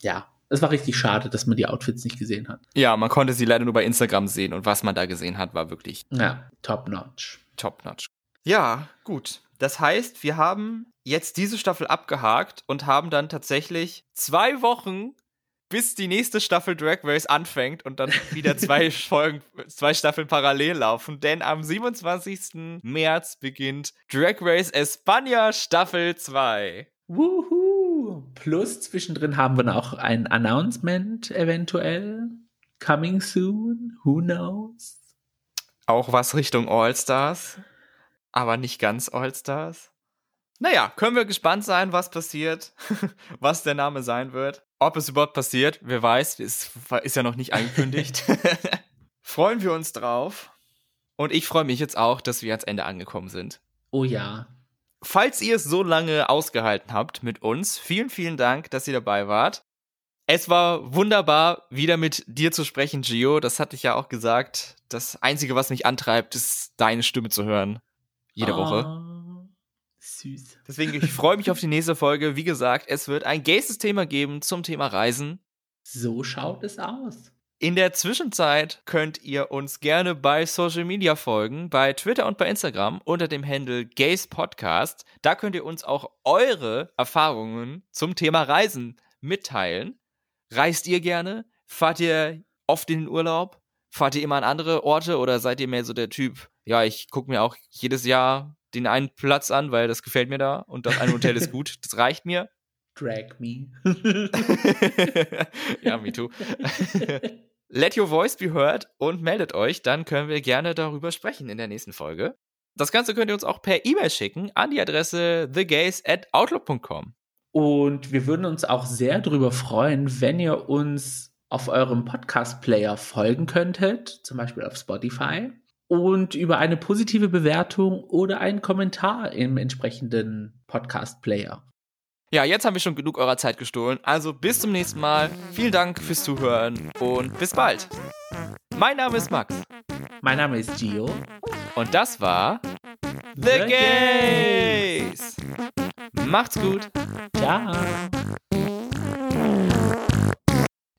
ja, es war richtig schade, dass man die Outfits nicht gesehen hat. Ja, man konnte sie leider nur bei Instagram sehen und was man da gesehen hat, war wirklich. Ja, top notch. Top notch. Ja, gut. Das heißt, wir haben jetzt diese Staffel abgehakt und haben dann tatsächlich zwei Wochen bis die nächste Staffel Drag Race anfängt und dann wieder zwei Folgen, zwei Staffeln parallel laufen. Denn am 27. März beginnt Drag Race España Staffel 2. Wuhu! Plus zwischendrin haben wir noch ein Announcement eventuell. Coming soon. Who knows? Auch was Richtung All-Stars. Aber nicht ganz All-Stars. Naja, können wir gespannt sein, was passiert, was der Name sein wird. Ob es überhaupt passiert, wer weiß, ist, ist ja noch nicht angekündigt. Freuen wir uns drauf. Und ich freue mich jetzt auch, dass wir ans Ende angekommen sind. Oh ja. Falls ihr es so lange ausgehalten habt mit uns, vielen, vielen Dank, dass ihr dabei wart. Es war wunderbar, wieder mit dir zu sprechen, Gio. Das hatte ich ja auch gesagt. Das Einzige, was mich antreibt, ist deine Stimme zu hören. Jede oh. Woche. Süß. Deswegen, ich freue mich auf die nächste Folge. Wie gesagt, es wird ein gaystes Thema geben zum Thema Reisen. So schaut es aus. In der Zwischenzeit könnt ihr uns gerne bei Social Media folgen, bei Twitter und bei Instagram unter dem Handle Gays Podcast. Da könnt ihr uns auch eure Erfahrungen zum Thema Reisen mitteilen. Reist ihr gerne? Fahrt ihr oft in den Urlaub? Fahrt ihr immer an andere Orte oder seid ihr mehr so der Typ, ja, ich gucke mir auch jedes Jahr den einen Platz an, weil das gefällt mir da und das eine Hotel ist gut. Das reicht mir. Drag me. ja, me too. Let your voice be heard und meldet euch, dann können wir gerne darüber sprechen in der nächsten Folge. Das Ganze könnt ihr uns auch per E-Mail schicken an die Adresse thegays at outlook.com. Und wir würden uns auch sehr darüber freuen, wenn ihr uns auf eurem Podcast-Player folgen könntet, zum Beispiel auf Spotify und über eine positive Bewertung oder einen Kommentar im entsprechenden Podcast-Player. Ja, jetzt haben wir schon genug eurer Zeit gestohlen. Also bis zum nächsten Mal. Vielen Dank fürs Zuhören und bis bald. Mein Name ist Max. Mein Name ist Gio. Und das war The, The Gays. Macht's gut. Ciao.